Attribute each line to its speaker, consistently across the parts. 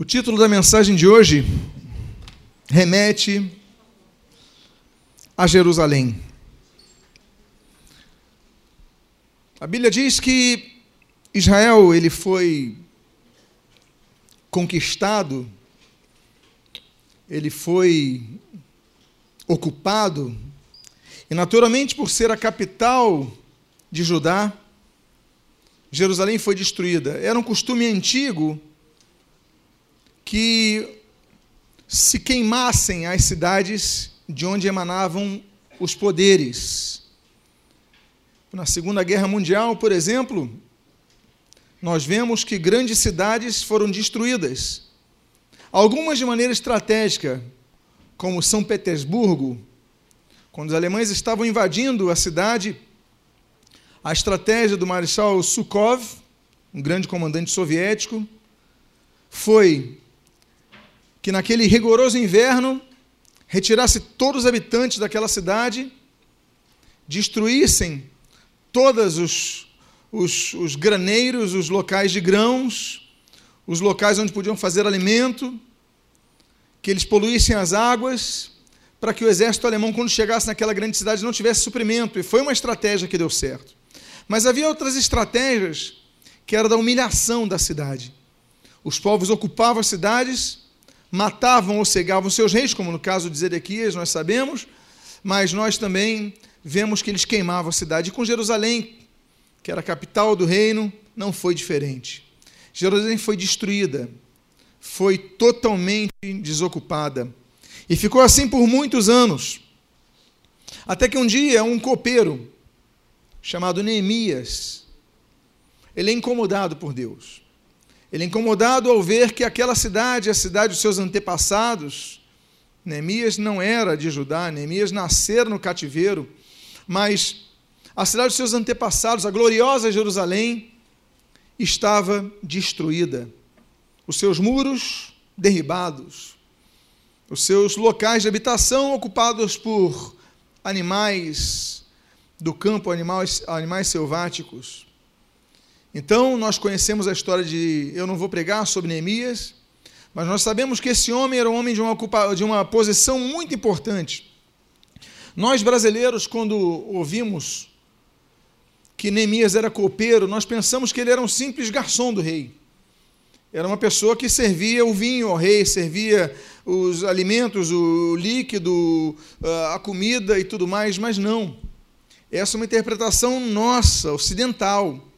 Speaker 1: O título da mensagem de hoje remete a Jerusalém. A Bíblia diz que Israel ele foi conquistado, ele foi ocupado, e naturalmente por ser a capital de Judá, Jerusalém foi destruída. Era um costume antigo que se queimassem as cidades de onde emanavam os poderes. Na Segunda Guerra Mundial, por exemplo, nós vemos que grandes cidades foram destruídas. Algumas de maneira estratégica, como São Petersburgo, quando os alemães estavam invadindo a cidade, a estratégia do Marechal Sukhov, um grande comandante soviético, foi que naquele rigoroso inverno retirasse todos os habitantes daquela cidade, destruíssem todos os, os, os graneiros, os locais de grãos, os locais onde podiam fazer alimento, que eles poluíssem as águas, para que o exército alemão, quando chegasse naquela grande cidade, não tivesse suprimento. E foi uma estratégia que deu certo. Mas havia outras estratégias, que era da humilhação da cidade. Os povos ocupavam as cidades, matavam ou cegavam seus reis, como no caso de Zedequias, nós sabemos, mas nós também vemos que eles queimavam a cidade. E com Jerusalém, que era a capital do reino, não foi diferente. Jerusalém foi destruída, foi totalmente desocupada. E ficou assim por muitos anos. Até que um dia um copeiro, chamado Neemias, ele é incomodado por Deus. Ele é incomodado ao ver que aquela cidade, a cidade dos seus antepassados, Neemias não era de Judá, Neemias nascera no cativeiro, mas a cidade dos seus antepassados, a gloriosa Jerusalém, estava destruída. Os seus muros derribados, os seus locais de habitação ocupados por animais do campo, animais, animais selváticos. Então, nós conhecemos a história de. Eu não vou pregar sobre Neemias, mas nós sabemos que esse homem era um homem de uma, de uma posição muito importante. Nós brasileiros, quando ouvimos que Neemias era copeiro, nós pensamos que ele era um simples garçom do rei. Era uma pessoa que servia o vinho ao rei, servia os alimentos, o líquido, a comida e tudo mais, mas não. Essa é uma interpretação nossa, ocidental.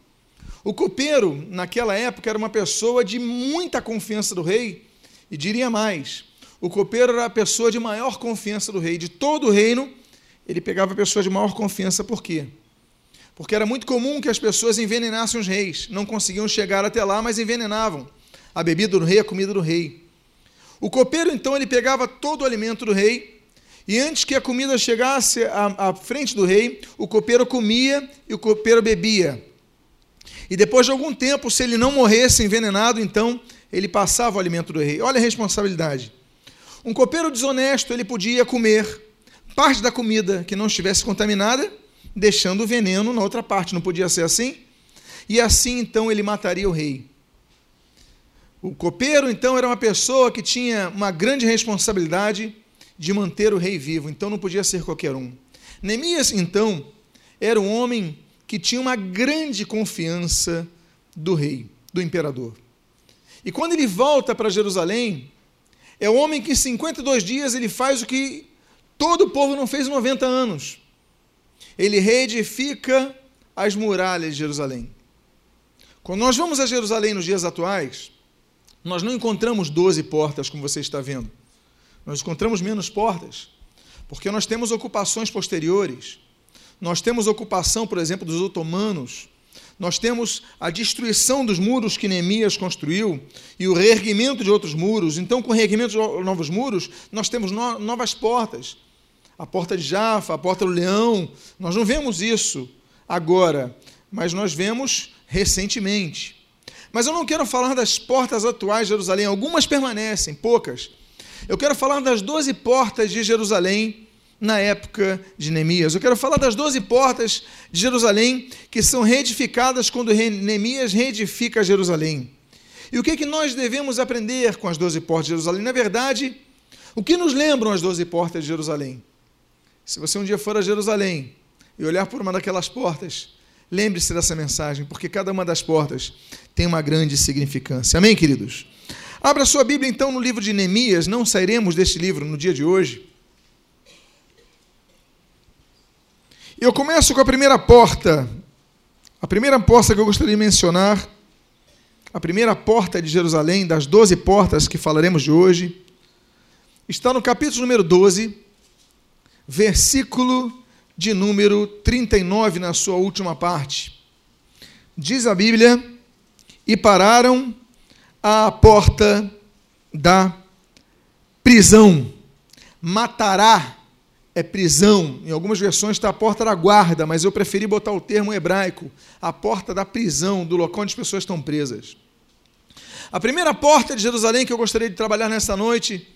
Speaker 1: O copeiro, naquela época, era uma pessoa de muita confiança do rei, e diria mais: o copeiro era a pessoa de maior confiança do rei. De todo o reino, ele pegava a pessoa de maior confiança, por quê? Porque era muito comum que as pessoas envenenassem os reis, não conseguiam chegar até lá, mas envenenavam a bebida do rei, a comida do rei. O copeiro, então, ele pegava todo o alimento do rei, e antes que a comida chegasse à, à frente do rei, o copeiro comia e o copeiro bebia. E depois de algum tempo, se ele não morresse envenenado, então ele passava o alimento do rei. Olha a responsabilidade. Um copeiro desonesto, ele podia comer parte da comida que não estivesse contaminada, deixando o veneno na outra parte. Não podia ser assim? E assim, então, ele mataria o rei. O copeiro, então, era uma pessoa que tinha uma grande responsabilidade de manter o rei vivo, então não podia ser qualquer um. Neemias, então, era um homem que tinha uma grande confiança do rei, do imperador. E quando ele volta para Jerusalém, é o homem que em 52 dias ele faz o que todo o povo não fez em 90 anos. Ele reedifica as muralhas de Jerusalém. Quando nós vamos a Jerusalém nos dias atuais, nós não encontramos 12 portas, como você está vendo. Nós encontramos menos portas, porque nós temos ocupações posteriores. Nós temos ocupação, por exemplo, dos otomanos. Nós temos a destruição dos muros que Neemias construiu e o reerguimento de outros muros. Então, com o reerguimento de novos muros, nós temos no novas portas. A porta de Jafa, a porta do Leão. Nós não vemos isso agora, mas nós vemos recentemente. Mas eu não quero falar das portas atuais de Jerusalém, algumas permanecem, poucas. Eu quero falar das doze portas de Jerusalém na época de Neemias. Eu quero falar das doze portas de Jerusalém que são reedificadas quando Neemias reedifica Jerusalém. E o que, que nós devemos aprender com as doze portas de Jerusalém? Na verdade, o que nos lembram as doze portas de Jerusalém? Se você um dia for a Jerusalém e olhar por uma daquelas portas, lembre-se dessa mensagem, porque cada uma das portas tem uma grande significância. Amém, queridos? Abra sua Bíblia então no livro de Neemias, não sairemos deste livro no dia de hoje. Eu começo com a primeira porta. A primeira porta que eu gostaria de mencionar, a primeira porta de Jerusalém, das doze portas que falaremos de hoje, está no capítulo número 12, versículo de número 39, na sua última parte. Diz a Bíblia: E pararam à porta da prisão. Matará é prisão. Em algumas versões está a porta da guarda, mas eu preferi botar o termo hebraico, a porta da prisão, do local onde as pessoas estão presas. A primeira porta de Jerusalém que eu gostaria de trabalhar nesta noite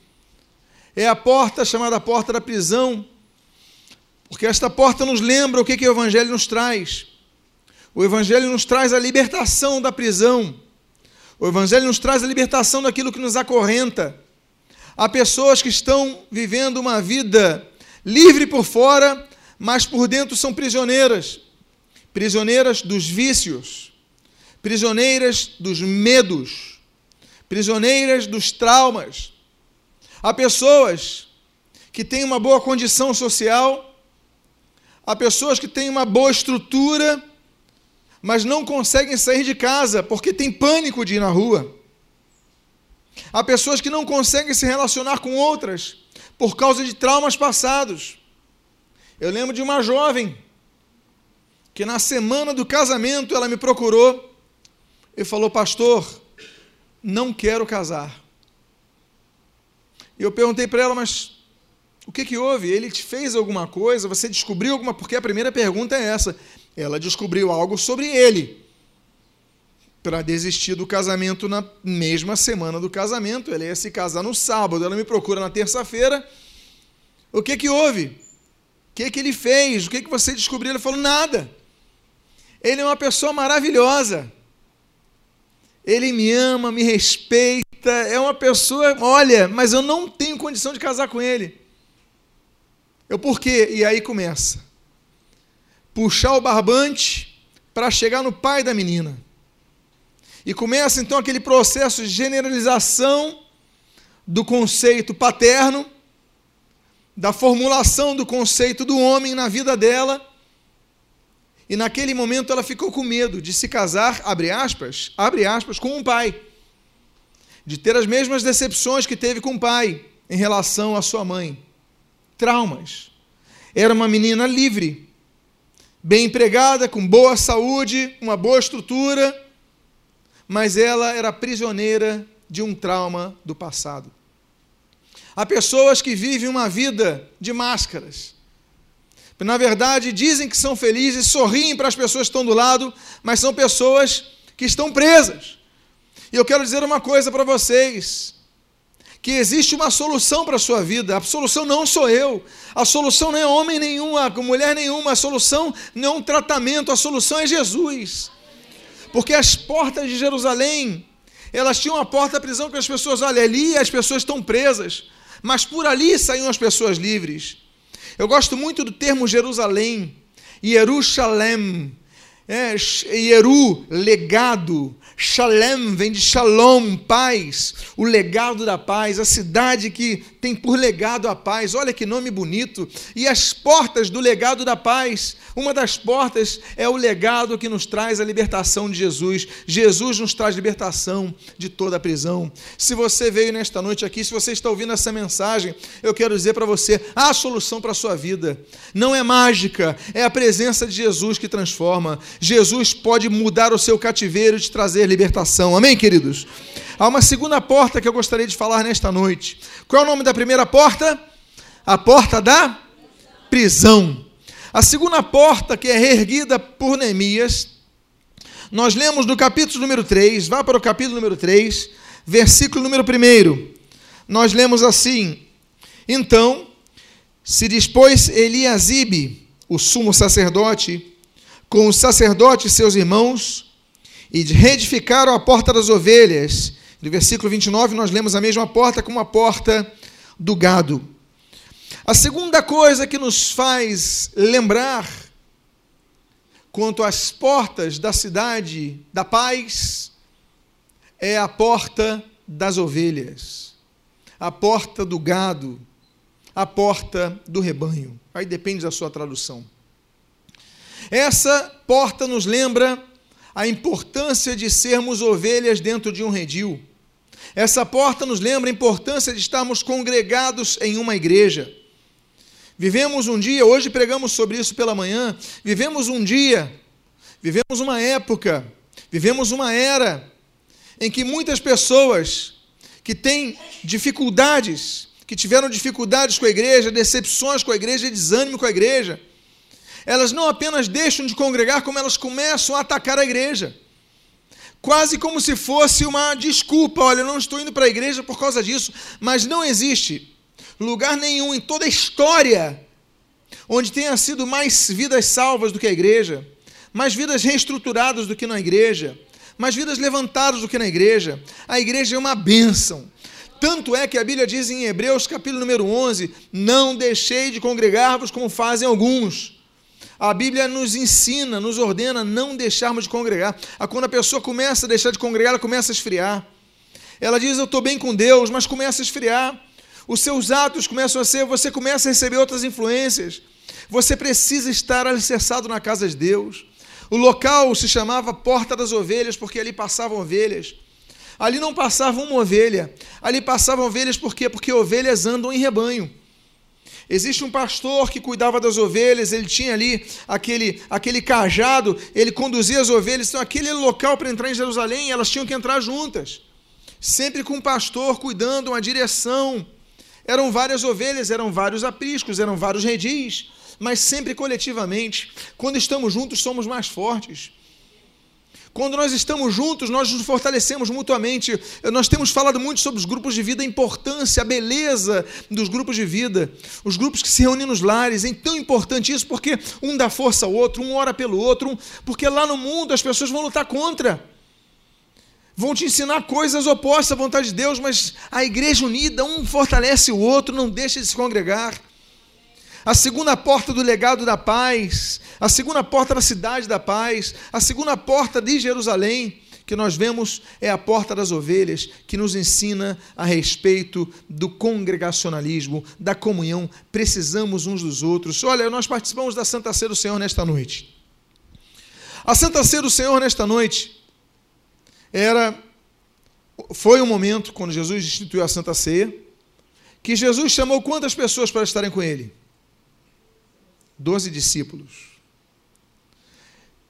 Speaker 1: é a porta chamada porta da prisão, porque esta porta nos lembra o que, que o Evangelho nos traz. O Evangelho nos traz a libertação da prisão. O Evangelho nos traz a libertação daquilo que nos acorrenta. Há pessoas que estão vivendo uma vida livre por fora, mas por dentro são prisioneiras. Prisioneiras dos vícios, prisioneiras dos medos, prisioneiras dos traumas, Há pessoas que têm uma boa condição social, há pessoas que têm uma boa estrutura, mas não conseguem sair de casa porque têm pânico de ir na rua. Há pessoas que não conseguem se relacionar com outras por causa de traumas passados. Eu lembro de uma jovem que na semana do casamento ela me procurou e falou: Pastor, não quero casar. E eu perguntei para ela, mas o que, que houve? Ele te fez alguma coisa? Você descobriu alguma? Porque a primeira pergunta é essa. Ela descobriu algo sobre ele para desistir do casamento na mesma semana do casamento. Ela ia se casar no sábado. Ela me procura na terça-feira. O que, que houve? O que, que ele fez? O que, que você descobriu? Ele falou: nada. Ele é uma pessoa maravilhosa. Ele me ama, me respeita é uma pessoa, olha, mas eu não tenho condição de casar com ele. Eu por quê? E aí começa. Puxar o barbante para chegar no pai da menina. E começa então aquele processo de generalização do conceito paterno, da formulação do conceito do homem na vida dela. E naquele momento ela ficou com medo de se casar, abre aspas, abre aspas, com um pai de ter as mesmas decepções que teve com o pai em relação à sua mãe. Traumas. Era uma menina livre, bem empregada, com boa saúde, uma boa estrutura, mas ela era prisioneira de um trauma do passado. Há pessoas que vivem uma vida de máscaras. Na verdade, dizem que são felizes, sorriem para as pessoas que estão do lado, mas são pessoas que estão presas. E eu quero dizer uma coisa para vocês: que existe uma solução para a sua vida. A solução não sou eu, a solução não é homem nenhum, mulher nenhuma, a solução não é um tratamento, a solução é Jesus. Porque as portas de Jerusalém, elas tinham a porta da prisão que as pessoas, olha, ali as pessoas estão presas, mas por ali saíam as pessoas livres. Eu gosto muito do termo Jerusalém, Jerusalém, é, Jeru, legado, Shalem vem de Shalom, paz, o legado da paz, a cidade que tem por legado a paz. Olha que nome bonito. E as portas do legado da paz. Uma das portas é o legado que nos traz a libertação de Jesus. Jesus nos traz libertação de toda a prisão. Se você veio nesta noite aqui, se você está ouvindo essa mensagem, eu quero dizer para você: há solução para a sua vida. Não é mágica, é a presença de Jesus que transforma. Jesus pode mudar o seu cativeiro e te trazer libertação. Amém, queridos? Há uma segunda porta que eu gostaria de falar nesta noite. Qual é o nome da primeira porta? A porta da prisão. A segunda porta, que é reerguida por Neemias, nós lemos no capítulo número 3, vá para o capítulo número 3, versículo número 1. Nós lemos assim: Então se dispôs Eliasibe, o sumo sacerdote, com os sacerdotes seus irmãos, e reedificaram a porta das ovelhas. No versículo 29, nós lemos a mesma porta como a porta do gado. A segunda coisa que nos faz lembrar quanto às portas da cidade da paz é a porta das ovelhas, a porta do gado, a porta do rebanho. Aí depende da sua tradução. Essa porta nos lembra a importância de sermos ovelhas dentro de um redil. Essa porta nos lembra a importância de estarmos congregados em uma igreja. Vivemos um dia, hoje pregamos sobre isso pela manhã, vivemos um dia, vivemos uma época, vivemos uma era em que muitas pessoas que têm dificuldades, que tiveram dificuldades com a igreja, decepções com a igreja, desânimo com a igreja, elas não apenas deixam de congregar, como elas começam a atacar a igreja. Quase como se fosse uma desculpa: olha, eu não estou indo para a igreja por causa disso, mas não existe lugar nenhum em toda a história onde tenha sido mais vidas salvas do que a igreja, mais vidas reestruturadas do que na igreja, mais vidas levantadas do que na igreja. A igreja é uma bênção. Tanto é que a Bíblia diz em Hebreus, capítulo número 11: Não deixei de congregar-vos como fazem alguns. A Bíblia nos ensina, nos ordena não deixarmos de congregar. Quando a pessoa começa a deixar de congregar, ela começa a esfriar. Ela diz: Eu estou bem com Deus, mas começa a esfriar. Os seus atos começam a ser, você começa a receber outras influências. Você precisa estar alicerçado na casa de Deus. O local se chamava Porta das Ovelhas, porque ali passavam ovelhas. Ali não passava uma ovelha, ali passavam ovelhas por quê? Porque ovelhas andam em rebanho. Existe um pastor que cuidava das ovelhas, ele tinha ali aquele, aquele cajado, ele conduzia as ovelhas, então aquele local para entrar em Jerusalém, elas tinham que entrar juntas. Sempre com um pastor cuidando, uma direção. Eram várias ovelhas, eram vários apriscos, eram vários redis, mas sempre coletivamente. Quando estamos juntos, somos mais fortes. Quando nós estamos juntos, nós nos fortalecemos mutuamente. Nós temos falado muito sobre os grupos de vida, a importância, a beleza dos grupos de vida. Os grupos que se reúnem nos lares. É tão importante isso porque um dá força ao outro, um ora pelo outro, um, porque lá no mundo as pessoas vão lutar contra. Vão te ensinar coisas opostas à vontade de Deus, mas a igreja unida, um fortalece o outro, não deixa de se congregar a segunda porta do legado da paz, a segunda porta da cidade da paz, a segunda porta de Jerusalém, que nós vemos é a porta das ovelhas, que nos ensina a respeito do congregacionalismo, da comunhão. Precisamos uns dos outros. Olha, nós participamos da Santa Ceia do Senhor nesta noite. A Santa Ceia do Senhor nesta noite era foi um momento quando Jesus instituiu a Santa Ceia que Jesus chamou quantas pessoas para estarem com ele? Doze discípulos.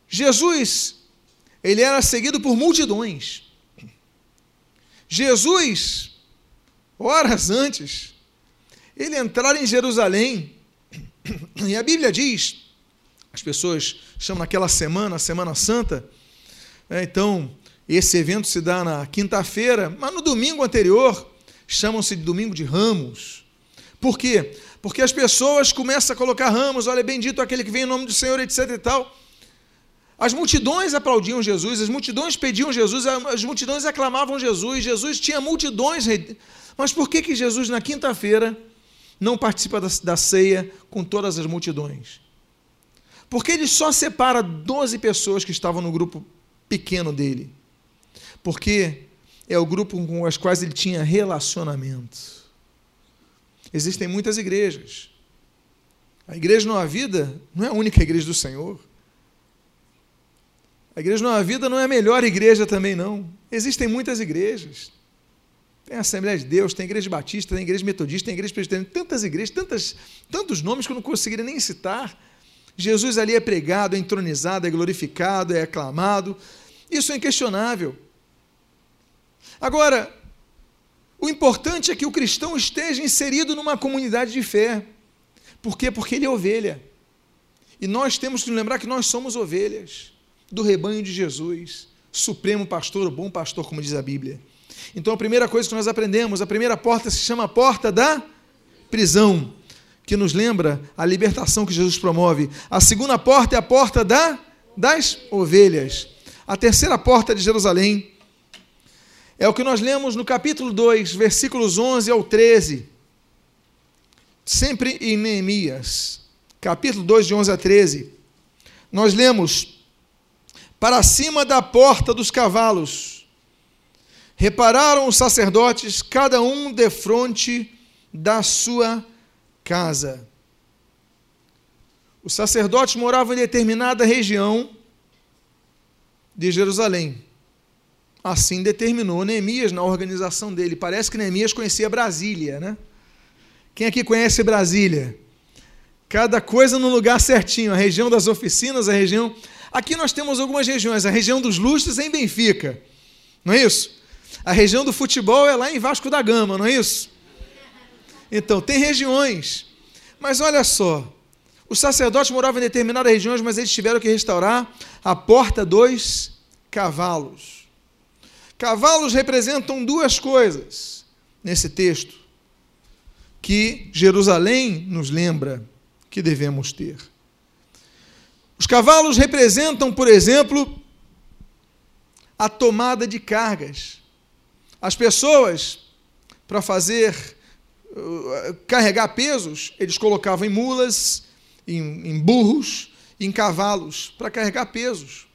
Speaker 1: Jesus, ele era seguido por multidões. Jesus, horas antes, ele entrar em Jerusalém, e a Bíblia diz, as pessoas chamam naquela semana, a Semana Santa, é, então, esse evento se dá na quinta-feira, mas no domingo anterior, chamam-se de domingo de ramos. Por quê? Porque as pessoas começam a colocar ramos, olha, bendito aquele que vem em nome do Senhor, etc e tal. As multidões aplaudiam Jesus, as multidões pediam Jesus, as multidões aclamavam Jesus, Jesus tinha multidões. Mas por que, que Jesus, na quinta-feira, não participa da, da ceia com todas as multidões? Porque ele só separa 12 pessoas que estavam no grupo pequeno dele. Porque é o grupo com as quais ele tinha relacionamento. Existem muitas igrejas. A igreja Nova Vida não é a única igreja do Senhor. A igreja Nova Vida não é a melhor igreja também, não. Existem muitas igrejas. Tem a Assembleia de Deus, tem a Igreja Batista, tem a Igreja Metodista, tem a Igreja Presbiteriana, tantas igrejas, tantas, tantos nomes que eu não conseguiria nem citar. Jesus ali é pregado, é entronizado, é glorificado, é aclamado. Isso é inquestionável. Agora, o importante é que o cristão esteja inserido numa comunidade de fé. Por quê? Porque ele é ovelha. E nós temos que lembrar que nós somos ovelhas do rebanho de Jesus, supremo pastor, o bom pastor, como diz a Bíblia. Então a primeira coisa que nós aprendemos, a primeira porta se chama a porta da prisão, que nos lembra a libertação que Jesus promove. A segunda porta é a porta da, das ovelhas. a terceira porta de Jerusalém. É o que nós lemos no capítulo 2, versículos 11 ao 13. Sempre em Neemias, capítulo 2, de 11 a 13. Nós lemos: Para cima da porta dos cavalos, repararam os sacerdotes, cada um defronte da sua casa. Os sacerdotes moravam em determinada região de Jerusalém. Assim determinou Neemias na organização dele. Parece que Neemias conhecia Brasília, né? Quem aqui conhece Brasília? Cada coisa no lugar certinho. A região das oficinas, a região. Aqui nós temos algumas regiões. A região dos lustres é em Benfica, não é isso? A região do futebol é lá em Vasco da Gama, não é isso? Então, tem regiões. Mas olha só, os sacerdotes moravam em determinadas regiões, mas eles tiveram que restaurar a porta dos cavalos. Cavalos representam duas coisas nesse texto que Jerusalém nos lembra que devemos ter. Os cavalos representam, por exemplo, a tomada de cargas. As pessoas, para fazer uh, carregar pesos, eles colocavam em mulas em, em burros, em cavalos, para carregar pesos.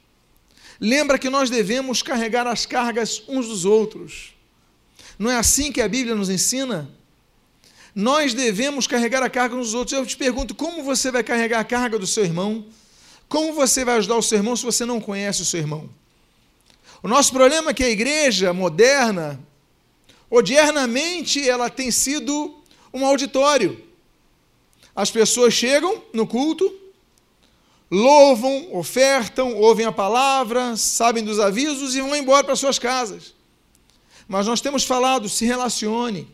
Speaker 1: Lembra que nós devemos carregar as cargas uns dos outros. Não é assim que a Bíblia nos ensina? Nós devemos carregar a carga uns dos outros. Eu te pergunto, como você vai carregar a carga do seu irmão? Como você vai ajudar o seu irmão se você não conhece o seu irmão? O nosso problema é que a igreja moderna, odiernamente, ela tem sido um auditório. As pessoas chegam no culto, louvam, ofertam, ouvem a palavra, sabem dos avisos e vão embora para suas casas. Mas nós temos falado, se relacione,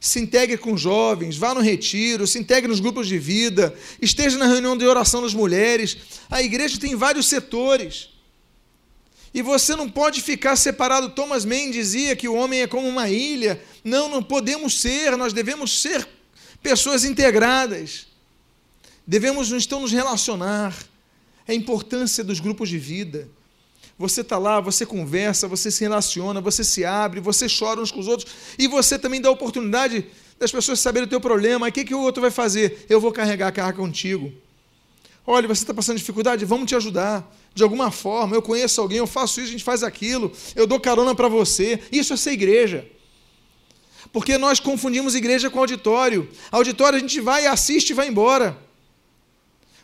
Speaker 1: se integre com jovens, vá no retiro, se integre nos grupos de vida, esteja na reunião de oração das mulheres. A igreja tem vários setores. E você não pode ficar separado. Thomas Mann dizia que o homem é como uma ilha. Não, não podemos ser, nós devemos ser pessoas integradas. Devemos então nos relacionar. A importância dos grupos de vida. Você está lá, você conversa, você se relaciona, você se abre, você chora uns com os outros e você também dá a oportunidade das pessoas saberem o teu problema. O que, que o outro vai fazer? Eu vou carregar a carga contigo. Olha, você está passando dificuldade? Vamos te ajudar. De alguma forma, eu conheço alguém, eu faço isso, a gente faz aquilo, eu dou carona para você. Isso é ser igreja. Porque nós confundimos igreja com auditório. Auditório a gente vai, assiste e vai embora.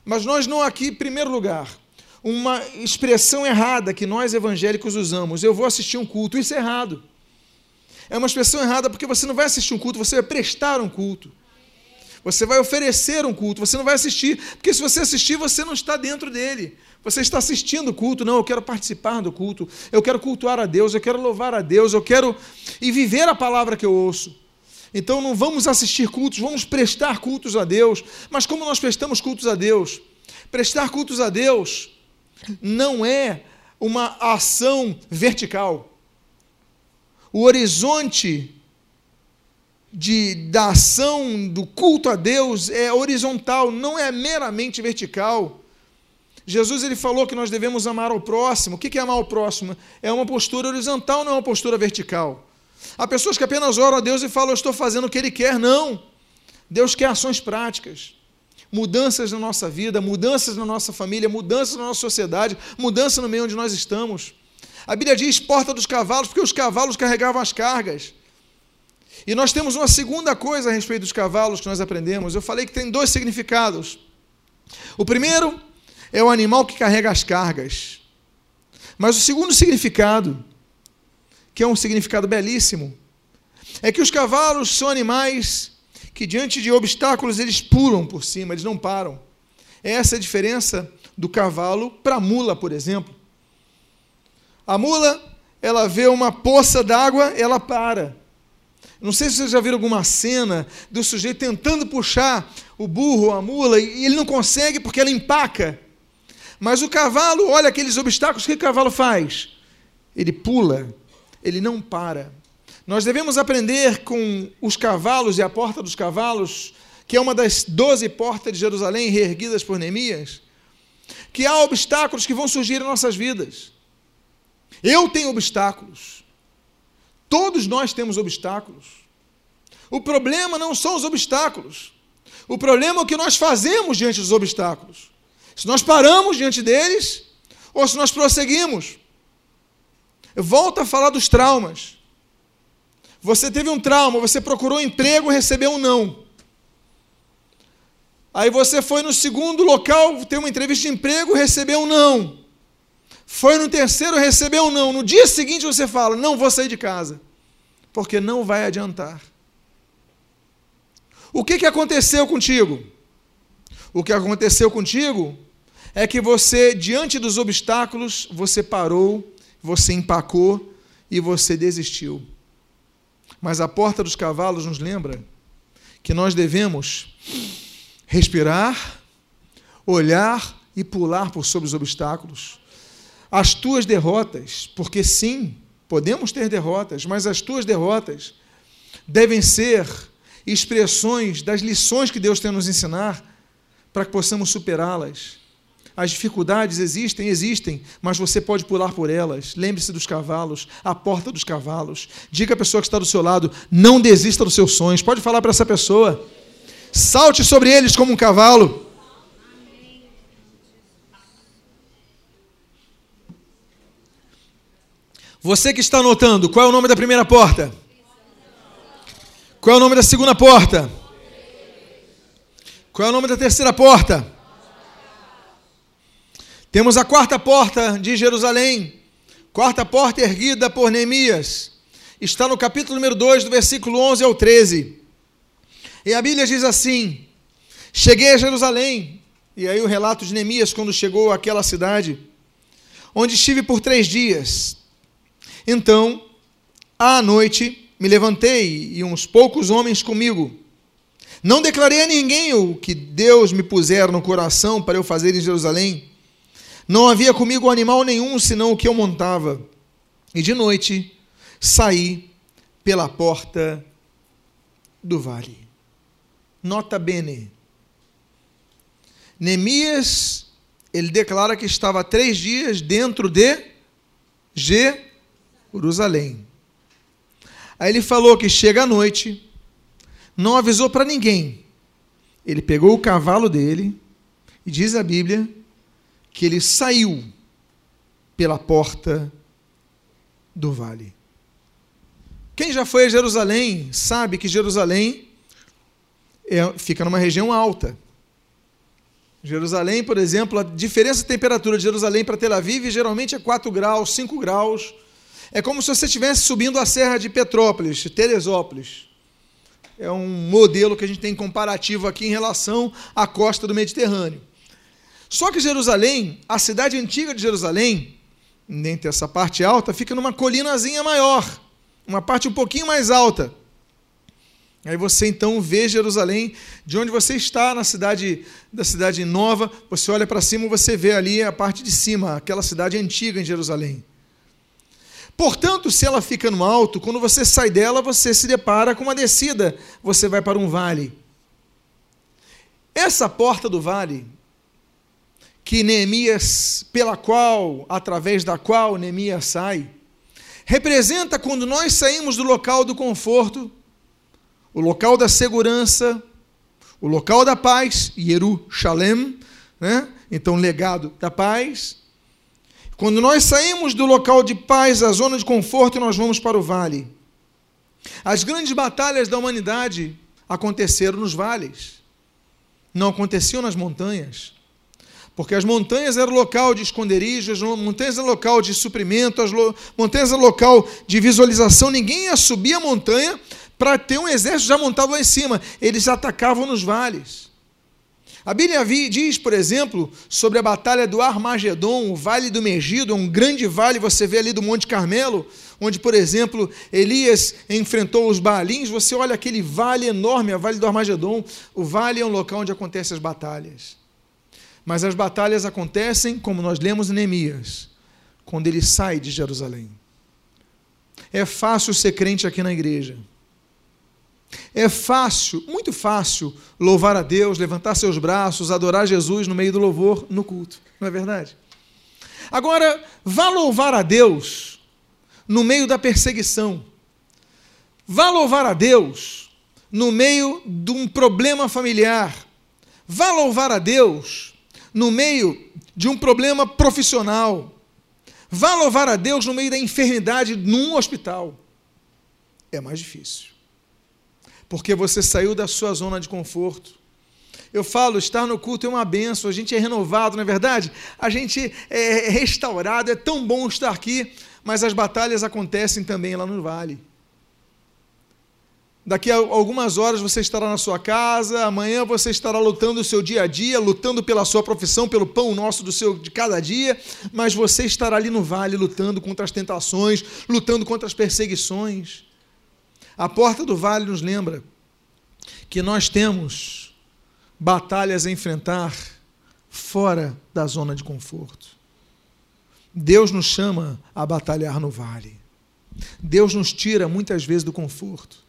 Speaker 1: Mas nós não aqui, em primeiro lugar, uma expressão errada que nós evangélicos usamos. Eu vou assistir um culto. Isso é errado. É uma expressão errada porque você não vai assistir um culto, você vai prestar um culto. Você vai oferecer um culto, você não vai assistir, porque se você assistir, você não está dentro dele. Você está assistindo o culto, não, eu quero participar do culto, eu quero cultuar a Deus, eu quero louvar a Deus, eu quero e viver a palavra que eu ouço. Então não vamos assistir cultos, vamos prestar cultos a Deus. Mas como nós prestamos cultos a Deus? Prestar cultos a Deus não é uma ação vertical. O horizonte de, da ação do culto a Deus é horizontal, não é meramente vertical. Jesus ele falou que nós devemos amar ao próximo. O que é amar ao próximo? É uma postura horizontal, não é uma postura vertical. Há pessoas que apenas oram a Deus e falam, eu estou fazendo o que Ele quer. Não. Deus quer ações práticas. Mudanças na nossa vida, mudanças na nossa família, mudanças na nossa sociedade, mudança no meio onde nós estamos. A Bíblia diz porta dos cavalos, porque os cavalos carregavam as cargas. E nós temos uma segunda coisa a respeito dos cavalos que nós aprendemos. Eu falei que tem dois significados. O primeiro é o animal que carrega as cargas. Mas o segundo significado, que é um significado belíssimo, é que os cavalos são animais que, diante de obstáculos, eles pulam por cima, eles não param. Essa é a diferença do cavalo para a mula, por exemplo. A mula, ela vê uma poça d'água, ela para. Não sei se vocês já viram alguma cena do sujeito tentando puxar o burro, a mula, e ele não consegue porque ela empaca. Mas o cavalo, olha aqueles obstáculos, o que o cavalo faz? Ele pula, ele não para. Nós devemos aprender com os cavalos e a porta dos cavalos, que é uma das doze portas de Jerusalém reerguidas por Neemias, que há obstáculos que vão surgir em nossas vidas. Eu tenho obstáculos. Todos nós temos obstáculos. O problema não são os obstáculos. O problema é o que nós fazemos diante dos obstáculos. Se nós paramos diante deles ou se nós prosseguimos. Volta a falar dos traumas. Você teve um trauma, você procurou emprego e recebeu um não. Aí você foi no segundo local, tem uma entrevista de emprego, recebeu um não. Foi no terceiro, recebeu um não. No dia seguinte você fala: Não vou sair de casa, porque não vai adiantar. O que, que aconteceu contigo? O que aconteceu contigo é que você, diante dos obstáculos, você parou, você empacou e você desistiu. Mas a porta dos cavalos nos lembra que nós devemos respirar, olhar e pular por sobre os obstáculos. As tuas derrotas, porque sim, podemos ter derrotas, mas as tuas derrotas devem ser expressões das lições que Deus tem a nos ensinar para que possamos superá-las. As dificuldades existem, existem, mas você pode pular por elas. Lembre-se dos cavalos, a porta dos cavalos. Diga à pessoa que está do seu lado: não desista dos seus sonhos. Pode falar para essa pessoa. Salte sobre eles como um cavalo. Você que está anotando, qual é o nome da primeira porta? Qual é o nome da segunda porta? Qual é o nome da terceira porta? Temos a quarta porta de Jerusalém, quarta porta erguida por Neemias. Está no capítulo número 2, do versículo 11 ao 13. E a Bíblia diz assim: Cheguei a Jerusalém, e aí o relato de Neemias quando chegou àquela cidade, onde estive por três dias. Então, à noite, me levantei e uns poucos homens comigo. Não declarei a ninguém o que Deus me pusera no coração para eu fazer em Jerusalém. Não havia comigo animal nenhum senão o que eu montava. E de noite saí pela porta do vale. Nota bene. Neemias, ele declara que estava três dias dentro de Jerusalém. Aí ele falou que chega à noite, não avisou para ninguém. Ele pegou o cavalo dele e diz a Bíblia que ele saiu pela porta do vale. Quem já foi a Jerusalém sabe que Jerusalém é, fica numa região alta. Jerusalém, por exemplo, a diferença de temperatura de Jerusalém para Tel Aviv geralmente é 4 graus, 5 graus. É como se você estivesse subindo a serra de Petrópolis, Teresópolis. É um modelo que a gente tem comparativo aqui em relação à costa do Mediterrâneo. Só que Jerusalém, a cidade antiga de Jerusalém, dentro dessa parte alta, fica numa colinazinha maior, uma parte um pouquinho mais alta. Aí você então vê Jerusalém, de onde você está na cidade da cidade nova, você olha para cima, você vê ali a parte de cima, aquela cidade antiga em Jerusalém. Portanto, se ela fica no alto, quando você sai dela, você se depara com uma descida, você vai para um vale. Essa porta do vale, que Neemias, pela qual, através da qual Neemias sai, representa quando nós saímos do local do conforto o local da segurança, o local da paz, Jerusalém, né? então legado da paz. Quando nós saímos do local de paz, a zona de conforto, nós vamos para o vale. As grandes batalhas da humanidade aconteceram nos vales, não aconteciam nas montanhas. Porque as montanhas eram local de esconderijo, as montanhas eram local de suprimento, as montanhas eram local de visualização. Ninguém ia subir a montanha para ter um exército já montado lá em cima. Eles atacavam nos vales. A Bíblia diz, por exemplo, sobre a batalha do Armagedon, o vale do Megido, um grande vale, você vê ali do Monte Carmelo, onde, por exemplo, Elias enfrentou os Baalins. Você olha aquele vale enorme, o vale do Armagedon. O vale é um local onde acontecem as batalhas. Mas as batalhas acontecem, como nós lemos em Neemias, quando ele sai de Jerusalém. É fácil ser crente aqui na igreja. É fácil, muito fácil, louvar a Deus, levantar seus braços, adorar Jesus no meio do louvor, no culto. Não é verdade? Agora, vá louvar a Deus no meio da perseguição. Vá louvar a Deus no meio de um problema familiar. Vá louvar a Deus no meio de um problema profissional. Vá louvar a Deus no meio da enfermidade num hospital. É mais difícil. Porque você saiu da sua zona de conforto. Eu falo, estar no culto é uma benção, a gente é renovado, não é verdade? A gente é restaurado, é tão bom estar aqui, mas as batalhas acontecem também lá no vale. Daqui a algumas horas você estará na sua casa, amanhã você estará lutando o seu dia a dia, lutando pela sua profissão, pelo pão nosso do seu de cada dia, mas você estará ali no vale lutando contra as tentações, lutando contra as perseguições. A porta do vale nos lembra que nós temos batalhas a enfrentar fora da zona de conforto. Deus nos chama a batalhar no vale. Deus nos tira muitas vezes do conforto.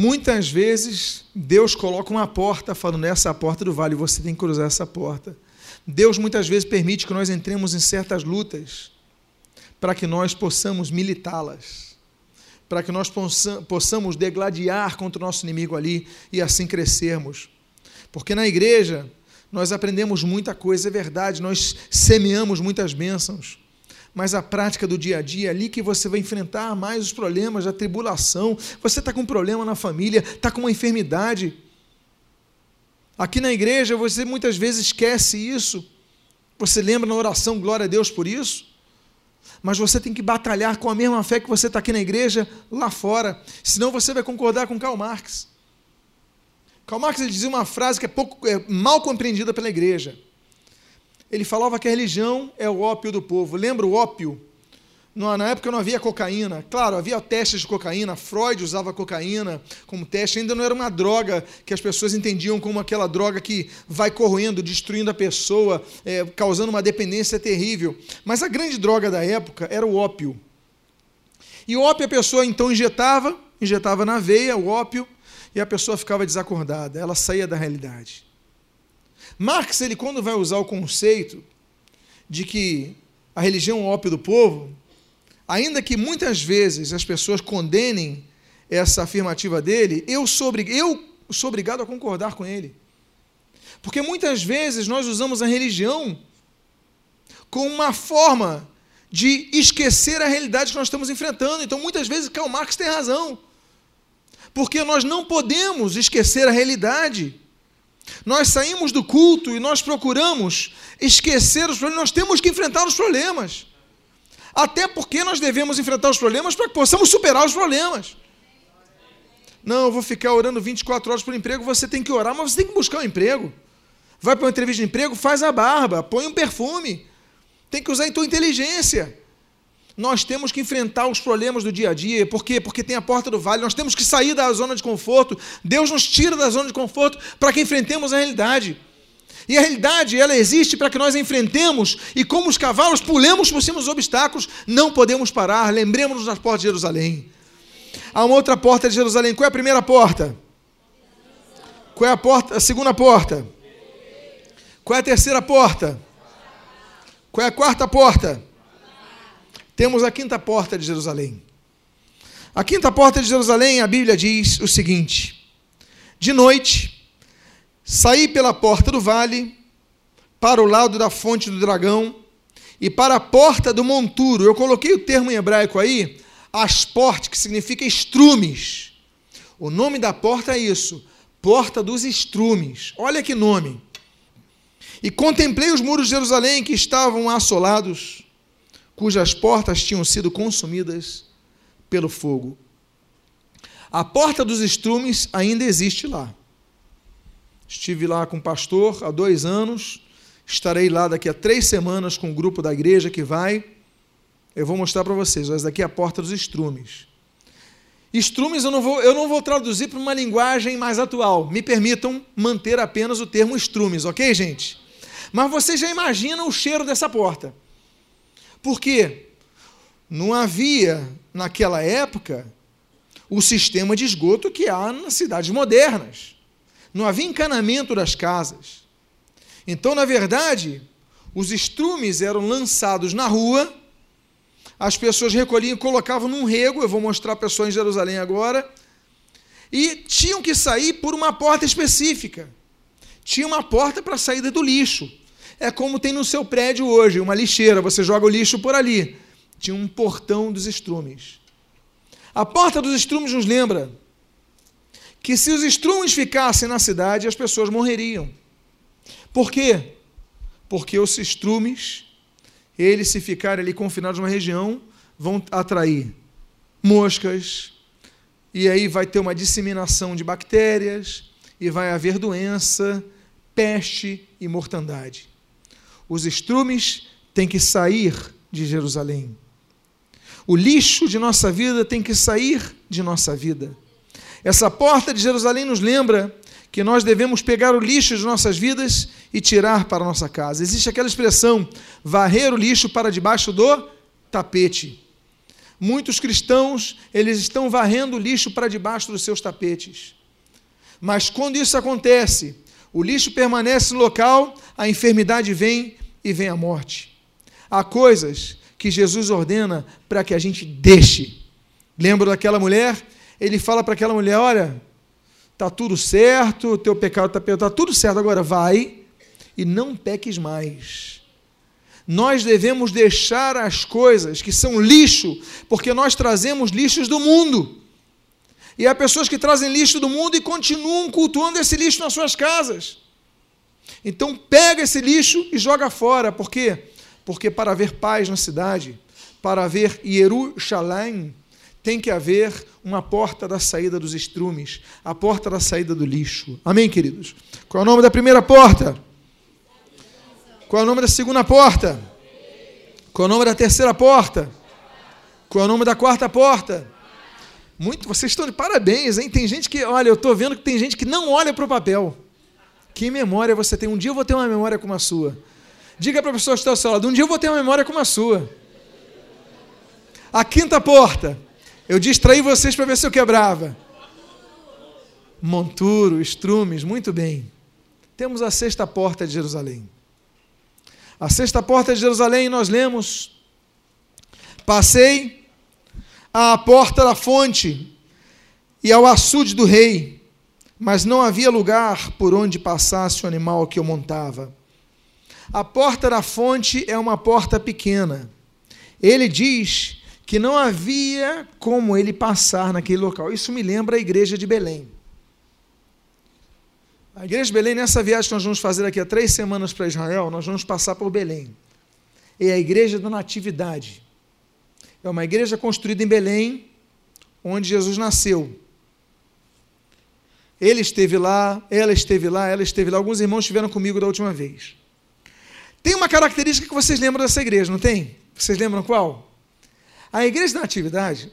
Speaker 1: Muitas vezes Deus coloca uma porta falando essa é a porta do vale, você tem que cruzar essa porta. Deus muitas vezes permite que nós entremos em certas lutas para que nós possamos militá-las, para que nós possamos degladiar contra o nosso inimigo ali e assim crescermos. Porque na igreja nós aprendemos muita coisa, é verdade, nós semeamos muitas bênçãos mas a prática do dia a dia, ali que você vai enfrentar mais os problemas, a tribulação. Você está com um problema na família, está com uma enfermidade. Aqui na igreja você muitas vezes esquece isso. Você lembra na oração, glória a Deus por isso. Mas você tem que batalhar com a mesma fé que você está aqui na igreja, lá fora. Senão você vai concordar com Karl Marx. Karl Marx dizia uma frase que é, pouco, é mal compreendida pela igreja ele falava que a religião é o ópio do povo. Lembra o ópio? Na época não havia cocaína. Claro, havia testes de cocaína. Freud usava cocaína como teste. Ainda não era uma droga que as pessoas entendiam como aquela droga que vai corroendo, destruindo a pessoa, é, causando uma dependência terrível. Mas a grande droga da época era o ópio. E o ópio a pessoa então injetava, injetava na veia o ópio, e a pessoa ficava desacordada. Ela saía da realidade. Marx, ele quando vai usar o conceito de que a religião é o ópio do povo, ainda que muitas vezes as pessoas condenem essa afirmativa dele, eu sou, eu sou obrigado a concordar com ele. Porque muitas vezes nós usamos a religião como uma forma de esquecer a realidade que nós estamos enfrentando. Então, muitas vezes, Karl Marx tem razão. Porque nós não podemos esquecer a realidade. Nós saímos do culto e nós procuramos esquecer os problemas, nós temos que enfrentar os problemas. Até porque nós devemos enfrentar os problemas para que possamos superar os problemas. Não, eu vou ficar orando 24 horas por emprego, você tem que orar, mas você tem que buscar um emprego. Vai para uma entrevista de emprego, faz a barba, põe um perfume. Tem que usar a tua inteligência nós temos que enfrentar os problemas do dia a dia. Por quê? Porque tem a porta do vale, nós temos que sair da zona de conforto. Deus nos tira da zona de conforto para que enfrentemos a realidade. E a realidade, ela existe para que nós enfrentemos e, como os cavalos, pulemos por cima dos obstáculos, não podemos parar. Lembremos-nos das portas de Jerusalém. Há uma outra porta de Jerusalém. Qual é a primeira porta? Qual é a porta? A segunda porta? Qual é a terceira porta? Qual é a quarta porta? Temos a quinta porta de Jerusalém. A quinta porta de Jerusalém, a Bíblia diz o seguinte: De noite, saí pela porta do vale, para o lado da fonte do dragão, e para a porta do monturo. Eu coloquei o termo em hebraico aí, asporte, que significa estrumes. O nome da porta é isso, porta dos estrumes. Olha que nome. E contemplei os muros de Jerusalém que estavam assolados cujas portas tinham sido consumidas pelo fogo. A porta dos estrumes ainda existe lá. Estive lá com o pastor há dois anos, estarei lá daqui a três semanas com o grupo da igreja que vai. Eu vou mostrar para vocês, mas daqui é a porta dos estrumes. Estrumes eu não vou, eu não vou traduzir para uma linguagem mais atual. Me permitam manter apenas o termo estrumes, ok, gente? Mas vocês já imaginam o cheiro dessa porta. Porque não havia, naquela época, o sistema de esgoto que há nas cidades modernas. Não havia encanamento das casas. Então, na verdade, os estrumes eram lançados na rua, as pessoas recolhiam e colocavam num rego, eu vou mostrar a pessoa em Jerusalém agora, e tinham que sair por uma porta específica. Tinha uma porta para a saída do lixo. É como tem no seu prédio hoje, uma lixeira, você joga o lixo por ali. Tinha um portão dos estrumes. A porta dos estrumes nos lembra que se os estrumes ficassem na cidade, as pessoas morreriam. Por quê? Porque os estrumes, eles se ficarem ali confinados numa região, vão atrair moscas, e aí vai ter uma disseminação de bactérias, e vai haver doença, peste e mortandade. Os estrumes têm que sair de Jerusalém. O lixo de nossa vida tem que sair de nossa vida. Essa porta de Jerusalém nos lembra que nós devemos pegar o lixo de nossas vidas e tirar para nossa casa. Existe aquela expressão, varrer o lixo para debaixo do tapete. Muitos cristãos, eles estão varrendo o lixo para debaixo dos seus tapetes. Mas quando isso acontece, o lixo permanece no local, a enfermidade vem e vem a morte. Há coisas que Jesus ordena para que a gente deixe. Lembra daquela mulher? Ele fala para aquela mulher: olha, está tudo certo, o teu pecado está está tudo certo, agora vai e não peques mais. Nós devemos deixar as coisas que são lixo, porque nós trazemos lixos do mundo. E há pessoas que trazem lixo do mundo e continuam cultuando esse lixo nas suas casas. Então pega esse lixo e joga fora. Por quê? Porque para haver paz na cidade, para haver Jerusalém, tem que haver uma porta da saída dos estrumes, a porta da saída do lixo. Amém, queridos? Qual é o nome da primeira porta? Qual é o nome da segunda porta? Qual é o nome da terceira porta? Qual é o nome da quarta porta? Muito, vocês estão de parabéns, hein? Tem gente que, olha, eu estou vendo que tem gente que não olha para o papel. Que memória você tem? Um dia eu vou ter uma memória como a sua. Diga para a pessoa que está ao seu lado, um dia eu vou ter uma memória como a sua. A quinta porta. Eu distraí vocês para ver se eu quebrava. Monturo, estrumes, muito bem. Temos a sexta porta de Jerusalém. A sexta porta de Jerusalém nós lemos: Passei à porta da fonte e ao açude do rei, mas não havia lugar por onde passasse o animal que eu montava. A porta da fonte é uma porta pequena. Ele diz que não havia como ele passar naquele local. Isso me lembra a igreja de Belém. A igreja de Belém, nessa viagem que nós vamos fazer aqui há três semanas para Israel, nós vamos passar por Belém. É a igreja da Natividade. É uma igreja construída em Belém, onde Jesus nasceu. Ele esteve lá, ela esteve lá, ela esteve lá. Alguns irmãos estiveram comigo da última vez. Tem uma característica que vocês lembram dessa igreja, não tem? Vocês lembram qual? A igreja da atividade,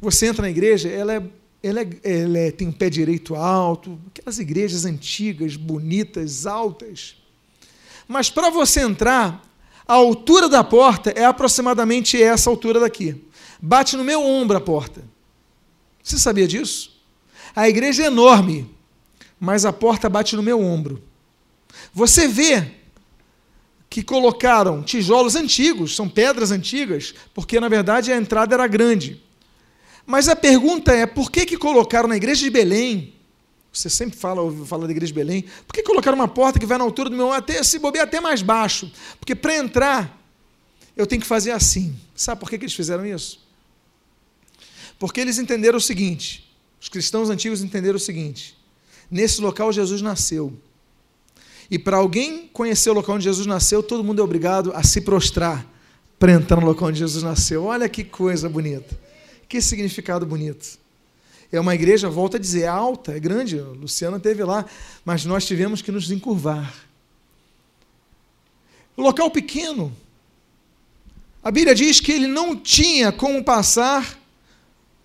Speaker 1: você entra na igreja, ela, é, ela, é, ela é, tem um pé direito alto, aquelas igrejas antigas, bonitas, altas. Mas para você entrar, a altura da porta é aproximadamente essa altura daqui. Bate no meu ombro a porta. Você sabia disso? A igreja é enorme, mas a porta bate no meu ombro. Você vê que colocaram tijolos antigos, são pedras antigas, porque na verdade a entrada era grande. Mas a pergunta é: por que, que colocaram na igreja de Belém você sempre fala, fala da igreja de Belém. Por que colocaram uma porta que vai na altura do meu até se bobear até mais baixo? Porque para entrar, eu tenho que fazer assim. Sabe por que, que eles fizeram isso? Porque eles entenderam o seguinte: os cristãos antigos entenderam o seguinte: nesse local Jesus nasceu. E para alguém conhecer o local onde Jesus nasceu, todo mundo é obrigado a se prostrar para entrar no local onde Jesus nasceu. Olha que coisa bonita. Que significado bonito. É uma igreja, volta a dizer, é alta, é grande. Luciana teve lá, mas nós tivemos que nos encurvar. Local pequeno. A Bíblia diz que ele não tinha como passar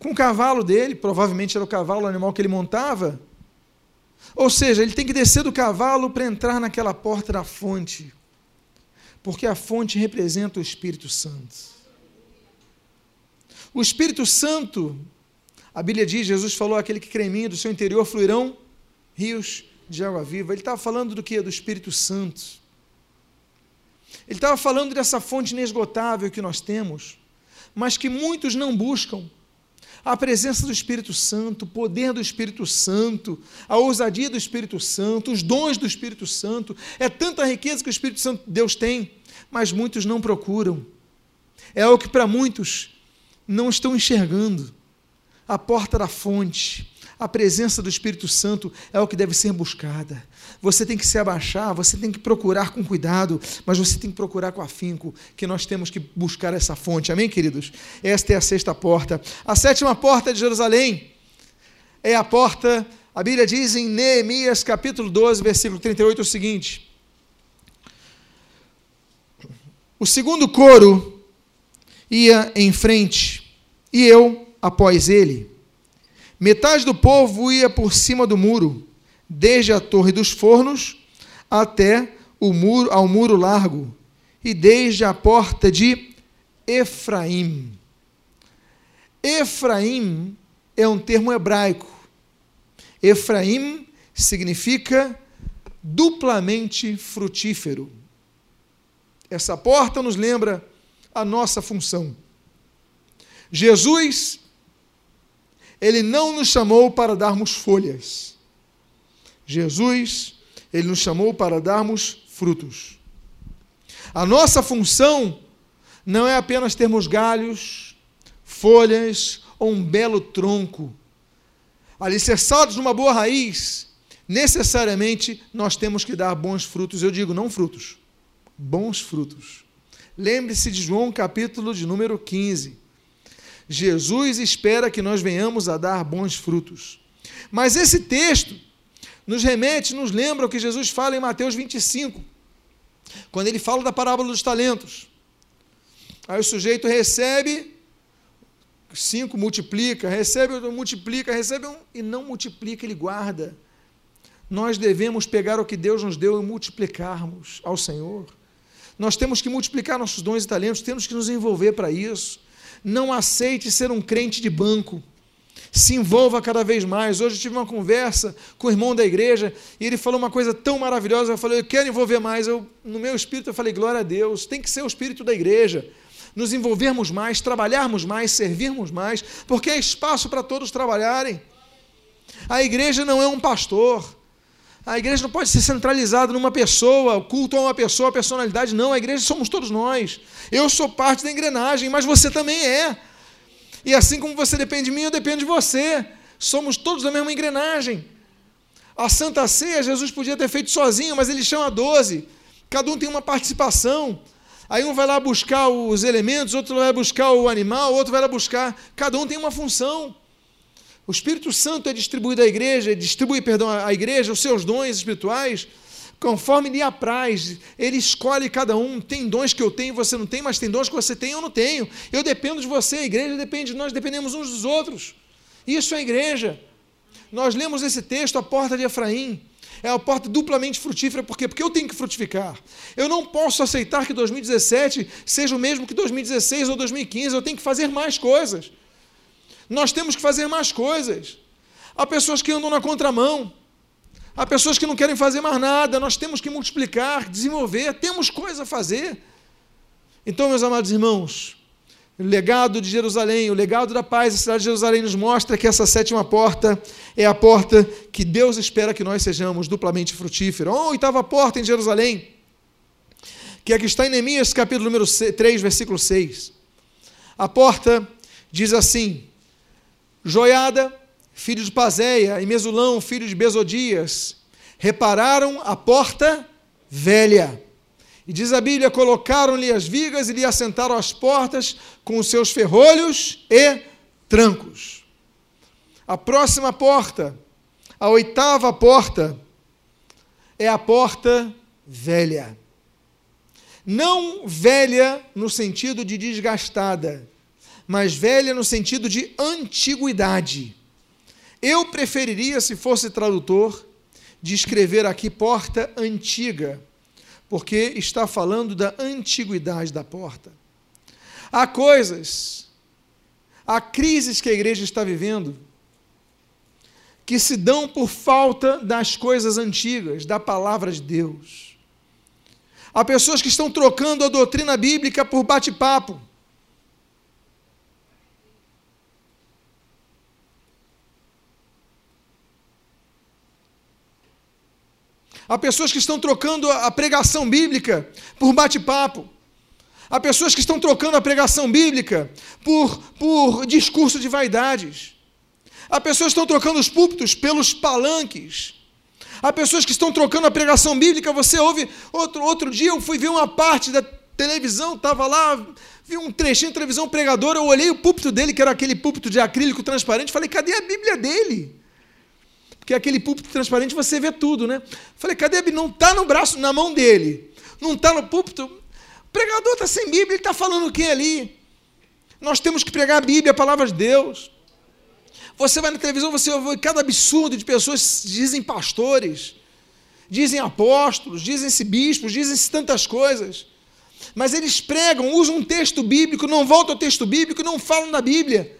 Speaker 1: com o cavalo dele, provavelmente era o cavalo, animal que ele montava. Ou seja, ele tem que descer do cavalo para entrar naquela porta da fonte, porque a fonte representa o Espírito Santo. O Espírito Santo a Bíblia diz, Jesus falou, aquele que crê em mim, do seu interior fluirão rios de água viva. Ele estava falando do que? Do Espírito Santo. Ele estava falando dessa fonte inesgotável que nós temos, mas que muitos não buscam. A presença do Espírito Santo, o poder do Espírito Santo, a ousadia do Espírito Santo, os dons do Espírito Santo, é tanta riqueza que o Espírito Santo Deus tem, mas muitos não procuram. É o que para muitos não estão enxergando. A porta da fonte, a presença do Espírito Santo é o que deve ser buscada. Você tem que se abaixar, você tem que procurar com cuidado, mas você tem que procurar com afinco, que nós temos que buscar essa fonte. Amém, queridos? Esta é a sexta porta. A sétima porta de Jerusalém é a porta, a Bíblia diz em Neemias capítulo 12, versículo 38 o seguinte: O segundo coro ia em frente, e eu após ele. Metade do povo ia por cima do muro, desde a torre dos fornos até o muro, ao muro largo, e desde a porta de Efraim. Efraim é um termo hebraico. Efraim significa duplamente frutífero. Essa porta nos lembra a nossa função. Jesus ele não nos chamou para darmos folhas. Jesus, ele nos chamou para darmos frutos. A nossa função não é apenas termos galhos, folhas ou um belo tronco. Alicerçados numa boa raiz, necessariamente nós temos que dar bons frutos. Eu digo, não frutos, bons frutos. Lembre-se de João capítulo de número 15. Jesus espera que nós venhamos a dar bons frutos. Mas esse texto nos remete, nos lembra o que Jesus fala em Mateus 25, quando ele fala da parábola dos talentos. Aí o sujeito recebe, cinco multiplica, recebe, multiplica, recebe um, e não multiplica, ele guarda. Nós devemos pegar o que Deus nos deu e multiplicarmos ao Senhor. Nós temos que multiplicar nossos dons e talentos, temos que nos envolver para isso. Não aceite ser um crente de banco. Se envolva cada vez mais. Hoje eu tive uma conversa com o irmão da igreja e ele falou uma coisa tão maravilhosa. Eu falei, eu quero envolver mais. Eu, no meu espírito, eu falei, glória a Deus. Tem que ser o espírito da igreja. Nos envolvermos mais, trabalharmos mais, servirmos mais, porque é espaço para todos trabalharem. A igreja não é um pastor. A igreja não pode ser centralizada numa pessoa, o culto a uma pessoa, a personalidade. Não, a igreja somos todos nós. Eu sou parte da engrenagem, mas você também é. E assim como você depende de mim, eu dependo de você. Somos todos da mesma engrenagem. A Santa Ceia, Jesus podia ter feito sozinho, mas ele chama doze. Cada um tem uma participação. Aí um vai lá buscar os elementos, outro vai buscar o animal, outro vai lá buscar. Cada um tem uma função. O Espírito Santo é distribuído à igreja, distribui, perdão, à igreja os seus dons espirituais, conforme lhe apraz. Ele escolhe cada um. Tem dons que eu tenho, você não tem, mas tem dons que você tem, eu não tenho. Eu dependo de você, a igreja depende de nós, dependemos uns dos outros. Isso é a igreja. Nós lemos esse texto, a porta de Efraim. É a porta duplamente frutífera, por quê? Porque eu tenho que frutificar. Eu não posso aceitar que 2017 seja o mesmo que 2016 ou 2015, eu tenho que fazer mais coisas. Nós temos que fazer mais coisas. Há pessoas que andam na contramão. Há pessoas que não querem fazer mais nada. Nós temos que multiplicar, desenvolver. Temos coisa a fazer. Então, meus amados irmãos, o legado de Jerusalém, o legado da paz da cidade de Jerusalém nos mostra que essa sétima porta é a porta que Deus espera que nós sejamos duplamente frutíferos. A oitava porta em Jerusalém, que aqui está em Neemias, capítulo número 3, versículo 6. A porta diz assim: Joiada, filho de Pazéia, e Mesulão, filho de Besodias, repararam a porta velha. E diz a Bíblia: colocaram-lhe as vigas e lhe assentaram as portas com os seus ferrolhos e trancos. A próxima porta, a oitava porta, é a porta velha. Não velha no sentido de desgastada, mas velha no sentido de antiguidade. Eu preferiria, se fosse tradutor, de escrever aqui porta antiga, porque está falando da antiguidade da porta. Há coisas, há crises que a igreja está vivendo, que se dão por falta das coisas antigas, da palavra de Deus. Há pessoas que estão trocando a doutrina bíblica por bate-papo. Há pessoas que estão trocando a pregação bíblica por bate-papo. Há pessoas que estão trocando a pregação bíblica por, por discurso de vaidades. Há pessoas que estão trocando os púlpitos pelos palanques. Há pessoas que estão trocando a pregação bíblica. Você ouve. Outro, outro dia eu fui ver uma parte da televisão, estava lá, vi um trechinho de televisão pregador. Eu olhei o púlpito dele, que era aquele púlpito de acrílico transparente. Falei, cadê a Bíblia dele? Porque aquele púlpito transparente você vê tudo, né? Falei, cadê? Não está no braço, na mão dele. Não está no púlpito. O pregador está sem Bíblia, ele está falando o que ali? Nós temos que pregar a Bíblia, a palavra de Deus. Você vai na televisão, você ouve cada absurdo de pessoas dizem pastores, dizem apóstolos, dizem-se bispos, dizem-se tantas coisas. Mas eles pregam, usam um texto bíblico, não voltam ao texto bíblico, não falam da Bíblia.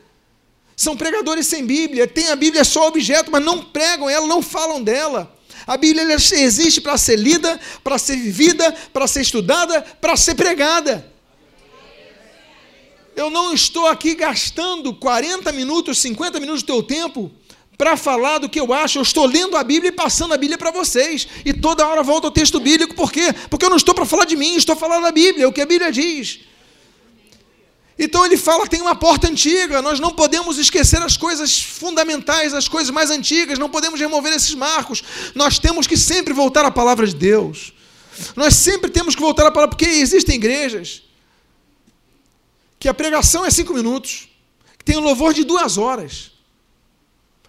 Speaker 1: São pregadores sem Bíblia, tem a Bíblia só objeto, mas não pregam ela, não falam dela. A Bíblia existe para ser lida, para ser vivida, para ser estudada, para ser pregada. Eu não estou aqui gastando 40 minutos, 50 minutos do teu tempo para falar do que eu acho. Eu estou lendo a Bíblia e passando a Bíblia para vocês. E toda hora volta ao texto bíblico. Por quê? Porque eu não estou para falar de mim, estou falando da Bíblia, o que a Bíblia diz. Então ele fala tem uma porta antiga, nós não podemos esquecer as coisas fundamentais, as coisas mais antigas, não podemos remover esses marcos. Nós temos que sempre voltar à palavra de Deus. Nós sempre temos que voltar à palavra, porque existem igrejas que a pregação é cinco minutos, que tem um louvor de duas horas.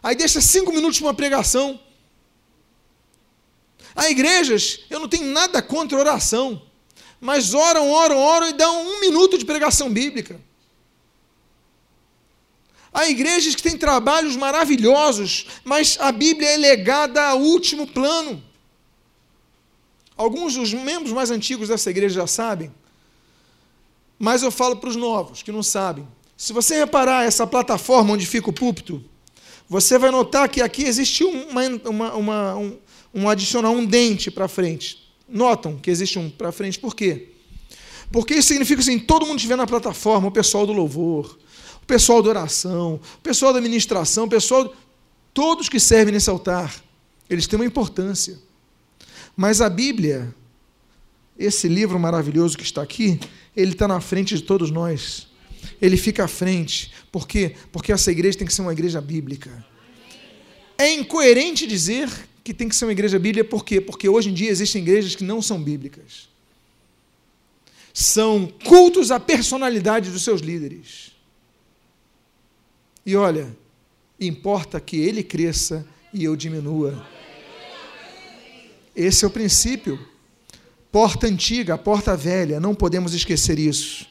Speaker 1: Aí deixa cinco minutos para uma pregação. Há igrejas, eu não tenho nada contra oração mas oram, oram, oram e dão um minuto de pregação bíblica. Há igrejas que têm trabalhos maravilhosos, mas a Bíblia é legada a último plano. Alguns dos membros mais antigos dessa igreja já sabem, mas eu falo para os novos que não sabem. Se você reparar essa plataforma onde fica o púlpito, você vai notar que aqui existe uma, uma, uma, um, um adicional, um dente para frente notam que existe um para frente. Por quê? Porque isso significa assim: todo mundo estiver na plataforma, o pessoal do louvor, o pessoal da oração, o pessoal da administração, o pessoal. Todos que servem nesse altar, eles têm uma importância. Mas a Bíblia, esse livro maravilhoso que está aqui, ele está na frente de todos nós. Ele fica à frente. Por quê? Porque essa igreja tem que ser uma igreja bíblica. É incoerente dizer que tem que ser uma igreja bíblica, por quê? Porque hoje em dia existem igrejas que não são bíblicas. São cultos à personalidade dos seus líderes. E olha, importa que ele cresça e eu diminua. Esse é o princípio. Porta antiga, porta velha, não podemos esquecer isso.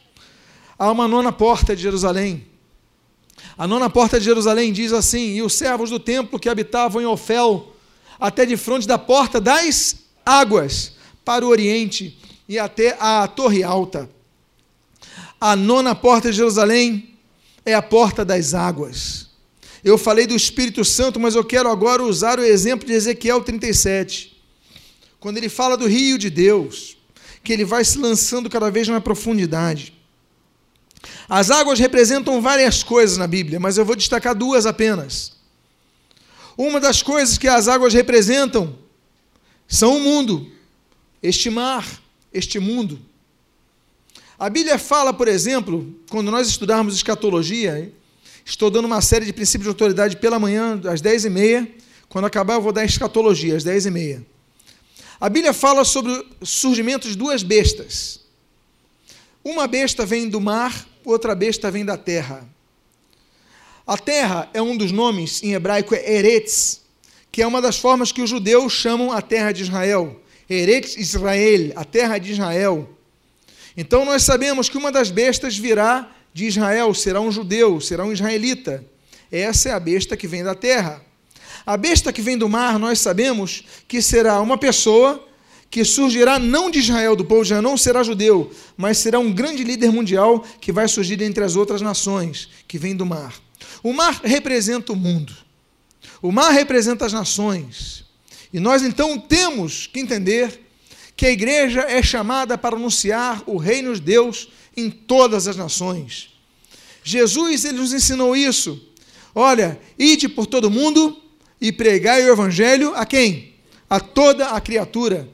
Speaker 1: Há uma nona porta de Jerusalém. A nona porta de Jerusalém diz assim: E os servos do templo que habitavam em Ofel até de frente da porta das águas, para o oriente e até a torre alta. A nona porta de Jerusalém é a porta das águas. Eu falei do Espírito Santo, mas eu quero agora usar o exemplo de Ezequiel 37. Quando ele fala do rio de Deus, que ele vai se lançando cada vez mais profundidade. As águas representam várias coisas na Bíblia, mas eu vou destacar duas apenas. Uma das coisas que as águas representam são o mundo, este mar, este mundo. A Bíblia fala, por exemplo, quando nós estudarmos escatologia, estou dando uma série de princípios de autoridade pela manhã, às 10h30. Quando acabar, eu vou dar escatologia, às 10h30. A Bíblia fala sobre o surgimento de duas bestas. Uma besta vem do mar, outra besta vem da terra. A terra é um dos nomes em hebraico é Eretz, que é uma das formas que os judeus chamam a terra de Israel. Eretz Israel, a terra de Israel. Então nós sabemos que uma das bestas virá de Israel, será um judeu, será um israelita. Essa é a besta que vem da terra. A besta que vem do mar, nós sabemos que será uma pessoa que surgirá não de Israel, do povo de Israel, não será judeu, mas será um grande líder mundial que vai surgir entre as outras nações, que vem do mar. O mar representa o mundo. O mar representa as nações. E nós então temos que entender que a igreja é chamada para anunciar o reino de Deus em todas as nações. Jesus ele nos ensinou isso. Olha, ide por todo mundo e pregai o evangelho a quem? A toda a criatura.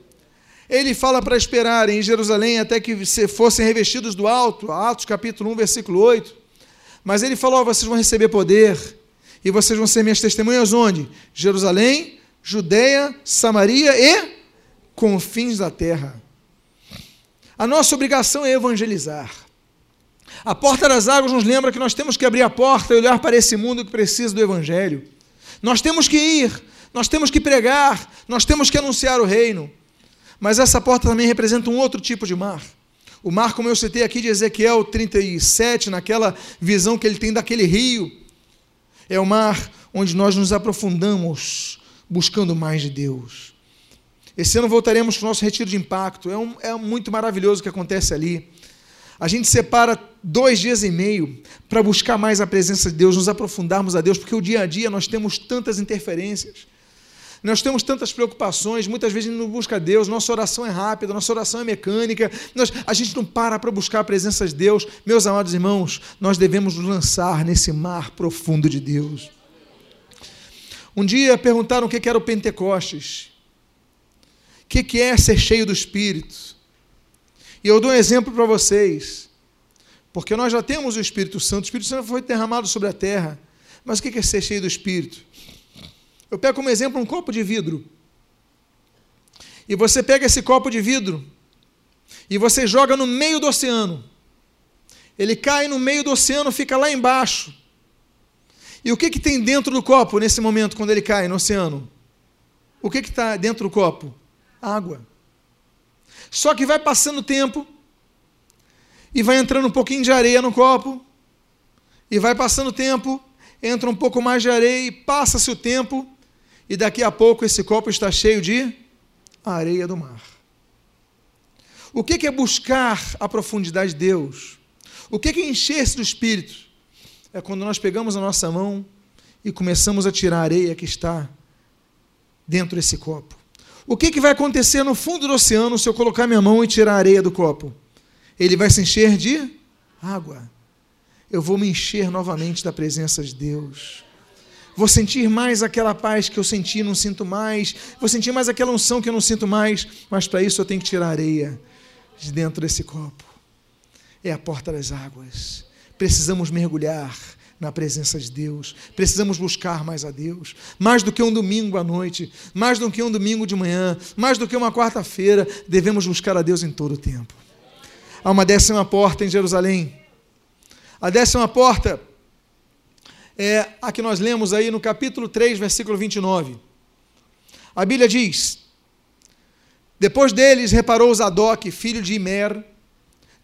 Speaker 1: Ele fala para esperar em Jerusalém até que fossem revestidos do alto, Atos capítulo 1, versículo 8. Mas ele falou: vocês vão receber poder e vocês vão ser minhas testemunhas onde? Jerusalém, Judeia, Samaria e confins da terra. A nossa obrigação é evangelizar. A porta das águas nos lembra que nós temos que abrir a porta e olhar para esse mundo que precisa do evangelho. Nós temos que ir, nós temos que pregar, nós temos que anunciar o reino. Mas essa porta também representa um outro tipo de mar. O mar, como eu citei aqui de Ezequiel 37, naquela visão que ele tem daquele rio, é o mar onde nós nos aprofundamos buscando mais de Deus. Esse ano voltaremos para o nosso retiro de impacto. É, um, é muito maravilhoso o que acontece ali. A gente separa dois dias e meio para buscar mais a presença de Deus, nos aprofundarmos a Deus, porque o dia a dia nós temos tantas interferências. Nós temos tantas preocupações, muitas vezes a gente não busca Deus, nossa oração é rápida, nossa oração é mecânica, nós, a gente não para para buscar a presença de Deus. Meus amados irmãos, nós devemos nos lançar nesse mar profundo de Deus. Um dia perguntaram o que era o Pentecostes, o que é ser cheio do Espírito. E eu dou um exemplo para vocês, porque nós já temos o Espírito Santo, o Espírito Santo foi derramado sobre a terra, mas o que é ser cheio do Espírito? Eu pego como exemplo um copo de vidro. E você pega esse copo de vidro e você joga no meio do oceano. Ele cai no meio do oceano, fica lá embaixo. E o que, que tem dentro do copo nesse momento, quando ele cai no oceano? O que está dentro do copo? Água. Só que vai passando o tempo e vai entrando um pouquinho de areia no copo, e vai passando o tempo, entra um pouco mais de areia e passa-se o tempo, e daqui a pouco esse copo está cheio de areia do mar. O que é buscar a profundidade de Deus? O que é encher-se do Espírito? É quando nós pegamos a nossa mão e começamos a tirar a areia que está dentro desse copo. O que, que vai acontecer no fundo do oceano se eu colocar minha mão e tirar a areia do copo? Ele vai se encher de água. Eu vou me encher novamente da presença de Deus. Vou sentir mais aquela paz que eu senti, não sinto mais. Vou sentir mais aquela unção que eu não sinto mais. Mas para isso eu tenho que tirar areia de dentro desse copo. É a porta das águas. Precisamos mergulhar na presença de Deus. Precisamos buscar mais a Deus, mais do que um domingo à noite, mais do que um domingo de manhã, mais do que uma quarta-feira, devemos buscar a Deus em todo o tempo. Há uma décima porta em Jerusalém. A décima porta é a que nós lemos aí no capítulo 3, versículo 29. A Bíblia diz: Depois deles reparou Zadok, filho de Imer,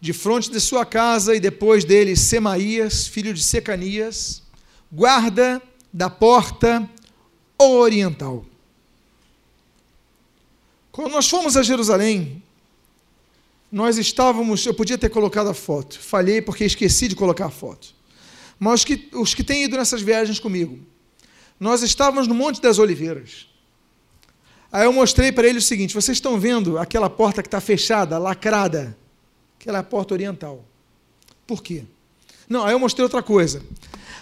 Speaker 1: de frente de sua casa, e depois dele Semaías, filho de Secanias, guarda da porta oriental. Quando nós fomos a Jerusalém, nós estávamos, eu podia ter colocado a foto, falhei porque esqueci de colocar a foto. Mas os que, os que têm ido nessas viagens comigo, nós estávamos no Monte das Oliveiras. Aí eu mostrei para eles o seguinte: vocês estão vendo aquela porta que está fechada, lacrada? Aquela é a porta oriental. Por quê? Não, aí eu mostrei outra coisa.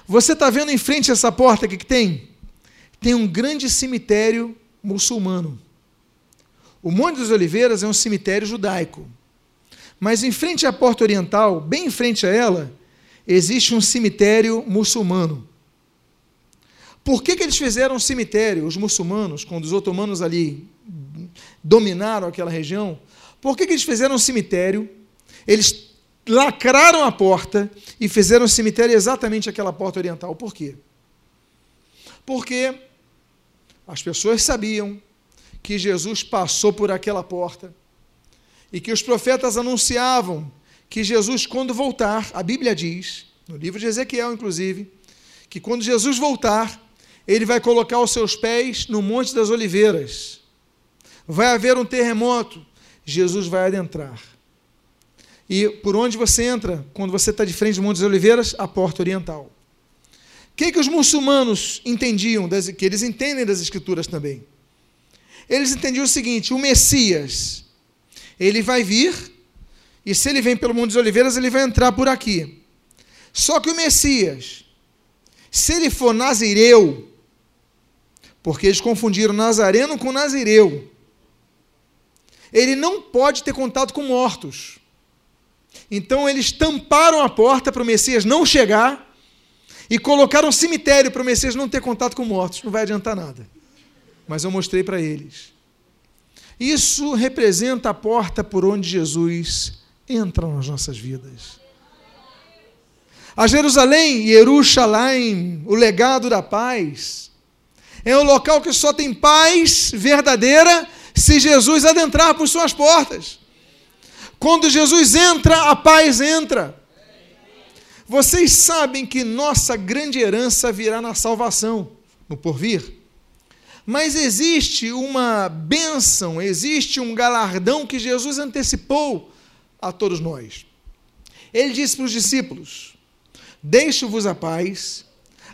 Speaker 1: Você está vendo em frente a essa porta que tem? Tem um grande cemitério muçulmano. O Monte das Oliveiras é um cemitério judaico. Mas em frente à porta oriental, bem em frente a ela, existe um cemitério muçulmano. Por que, que eles fizeram um cemitério, os muçulmanos, quando os otomanos ali dominaram aquela região? Por que, que eles fizeram um cemitério? Eles lacraram a porta e fizeram um cemitério exatamente aquela porta oriental. Por quê? Porque as pessoas sabiam que Jesus passou por aquela porta e que os profetas anunciavam que Jesus, quando voltar, a Bíblia diz, no livro de Ezequiel, inclusive, que quando Jesus voltar, ele vai colocar os seus pés no Monte das Oliveiras. Vai haver um terremoto, Jesus vai adentrar. E por onde você entra, quando você está de frente do Monte das Oliveiras? A porta oriental. O que, que os muçulmanos entendiam, das, que eles entendem das Escrituras também? Eles entendiam o seguinte: o Messias, Ele vai vir, e se ele vem pelo Monte das Oliveiras, ele vai entrar por aqui. Só que o Messias, se ele for nazireu, porque eles confundiram nazareno com nazireu, ele não pode ter contato com mortos. Então eles tamparam a porta para o Messias não chegar e colocaram um cemitério para o Messias não ter contato com mortos. Não vai adiantar nada. Mas eu mostrei para eles. Isso representa a porta por onde Jesus entra nas nossas vidas. A Jerusalém, Jerusalém, o legado da paz, é um local que só tem paz verdadeira se Jesus adentrar por suas portas. Quando Jesus entra, a paz entra. Vocês sabem que nossa grande herança virá na salvação, no porvir. Mas existe uma bênção, existe um galardão que Jesus antecipou a todos nós. Ele disse para os discípulos: Deixo-vos a paz,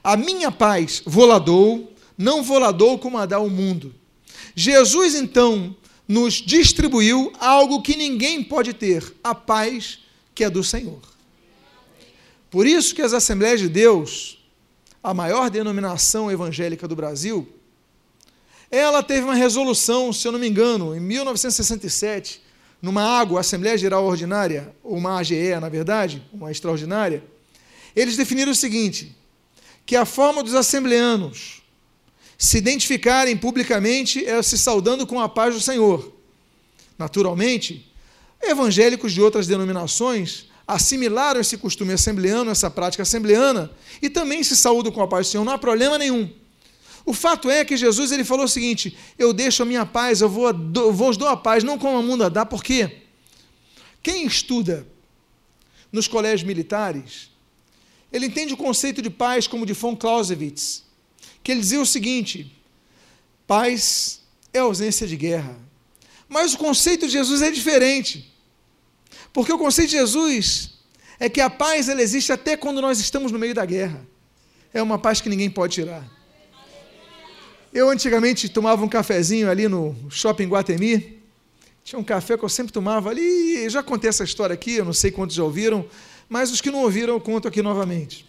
Speaker 1: a minha paz vou lá dou, não vou lá dou como a dá o mundo. Jesus, então, nos distribuiu algo que ninguém pode ter, a paz que é do Senhor. Por isso que as Assembleias de Deus, a maior denominação evangélica do Brasil, ela teve uma resolução, se eu não me engano, em 1967, numa água, Assembleia Geral Ordinária, uma AGE, na verdade, uma extraordinária, eles definiram o seguinte: que a forma dos assembleanos se identificarem publicamente é se saudando com a paz do Senhor. Naturalmente, evangélicos de outras denominações assimilaram esse costume assembleano, essa prática assembleana, e também se saúdam com a paz do Senhor, não há problema nenhum. O fato é que Jesus ele falou o seguinte: Eu deixo a minha paz, eu vou, eu vos dou a paz, não como a mundo dá, por quê? Quem estuda nos colégios militares, ele entende o conceito de paz como de von Clausewitz, que ele dizia o seguinte: paz é ausência de guerra. Mas o conceito de Jesus é diferente. Porque o conceito de Jesus é que a paz ela existe até quando nós estamos no meio da guerra. É uma paz que ninguém pode tirar. Eu antigamente tomava um cafezinho ali no shopping Guatemi. Tinha um café que eu sempre tomava ali. Eu já contei essa história aqui, eu não sei quantos já ouviram, mas os que não ouviram eu conto aqui novamente.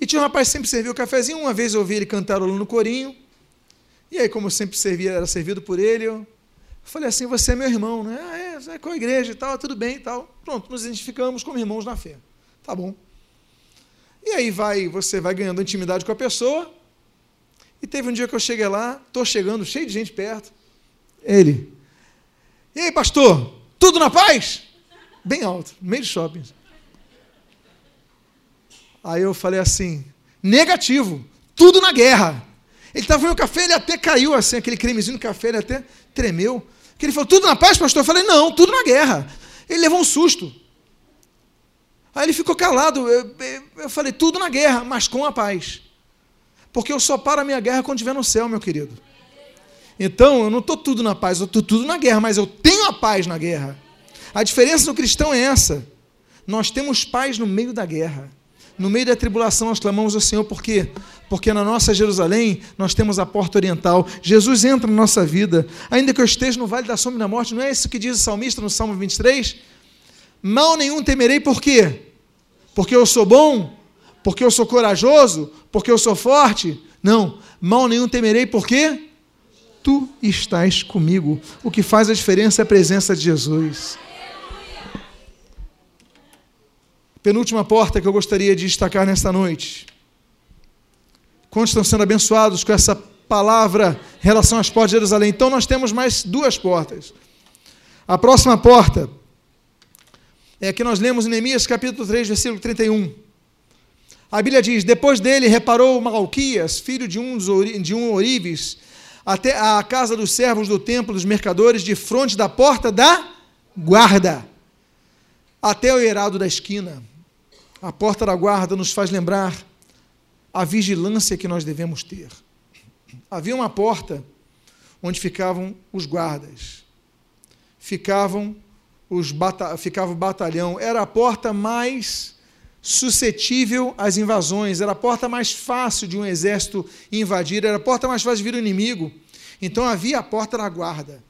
Speaker 1: E tinha um rapaz que sempre servia o cafezinho. Uma vez eu ouvi ele cantarolando no corinho. E aí, como eu sempre servia, era servido por ele, eu falei assim: Você é meu irmão, né? Ah, é, é com a igreja e tal, tudo bem e tal. Pronto, nos identificamos como irmãos na fé. Tá bom. E aí vai, você vai ganhando intimidade com a pessoa. E teve um dia que eu cheguei lá, estou chegando, cheio de gente perto. Ele. E aí, pastor, tudo na paz? Bem alto, meio do shopping. Aí eu falei assim: negativo, tudo na guerra. Ele estava no café, ele até caiu assim, aquele cremezinho no café, ele até tremeu. Que ele falou: tudo na paz, pastor? Eu falei: não, tudo na guerra. Ele levou um susto. Aí ele ficou calado. Eu, eu falei: tudo na guerra, mas com a paz. Porque eu só paro a minha guerra quando estiver no céu, meu querido. Então, eu não estou tudo na paz, eu estou tudo na guerra, mas eu tenho a paz na guerra. A diferença do cristão é essa. Nós temos paz no meio da guerra. No meio da tribulação nós clamamos ao Senhor, por quê? Porque na nossa Jerusalém nós temos a porta oriental. Jesus entra na nossa vida. Ainda que eu esteja no vale da sombra da morte, não é isso que diz o salmista no Salmo 23? Mal nenhum temerei, por quê? Porque eu sou bom? Porque eu sou corajoso? Porque eu sou forte? Não, mal nenhum temerei, por quê? Tu estás comigo. O que faz a diferença é a presença de Jesus. Penúltima porta que eu gostaria de destacar nesta noite. Quantos estão sendo abençoados com essa palavra em relação às portas de Jerusalém? Então nós temos mais duas portas. A próxima porta é que nós lemos em Neemias capítulo 3, versículo 31. A Bíblia diz: Depois dele reparou Malquias, filho de um, de um Orives, até a casa dos servos do templo dos mercadores, de frente da porta da guarda, até o eirado da esquina. A porta da guarda nos faz lembrar a vigilância que nós devemos ter. Havia uma porta onde ficavam os guardas, ficavam os bata ficava o batalhão, era a porta mais suscetível às invasões, era a porta mais fácil de um exército invadir, era a porta mais fácil de vir o inimigo. Então havia a porta da guarda.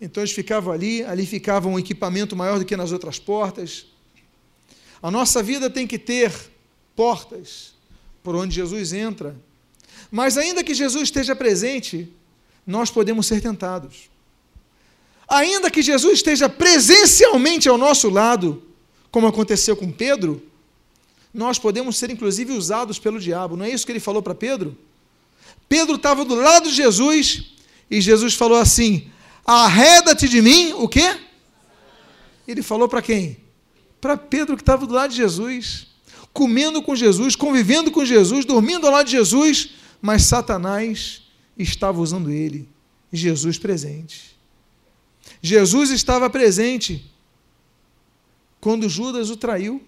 Speaker 1: Então eles ficavam ali, ali ficava um equipamento maior do que nas outras portas. A nossa vida tem que ter portas por onde Jesus entra. Mas ainda que Jesus esteja presente, nós podemos ser tentados. Ainda que Jesus esteja presencialmente ao nosso lado, como aconteceu com Pedro, nós podemos ser inclusive usados pelo diabo. Não é isso que ele falou para Pedro? Pedro estava do lado de Jesus e Jesus falou assim: Arreda-te de mim, o quê? Ele falou para quem? Para Pedro que estava do lado de Jesus, comendo com Jesus, convivendo com Jesus, dormindo ao lado de Jesus, mas Satanás estava usando ele, Jesus presente. Jesus estava presente quando Judas o traiu.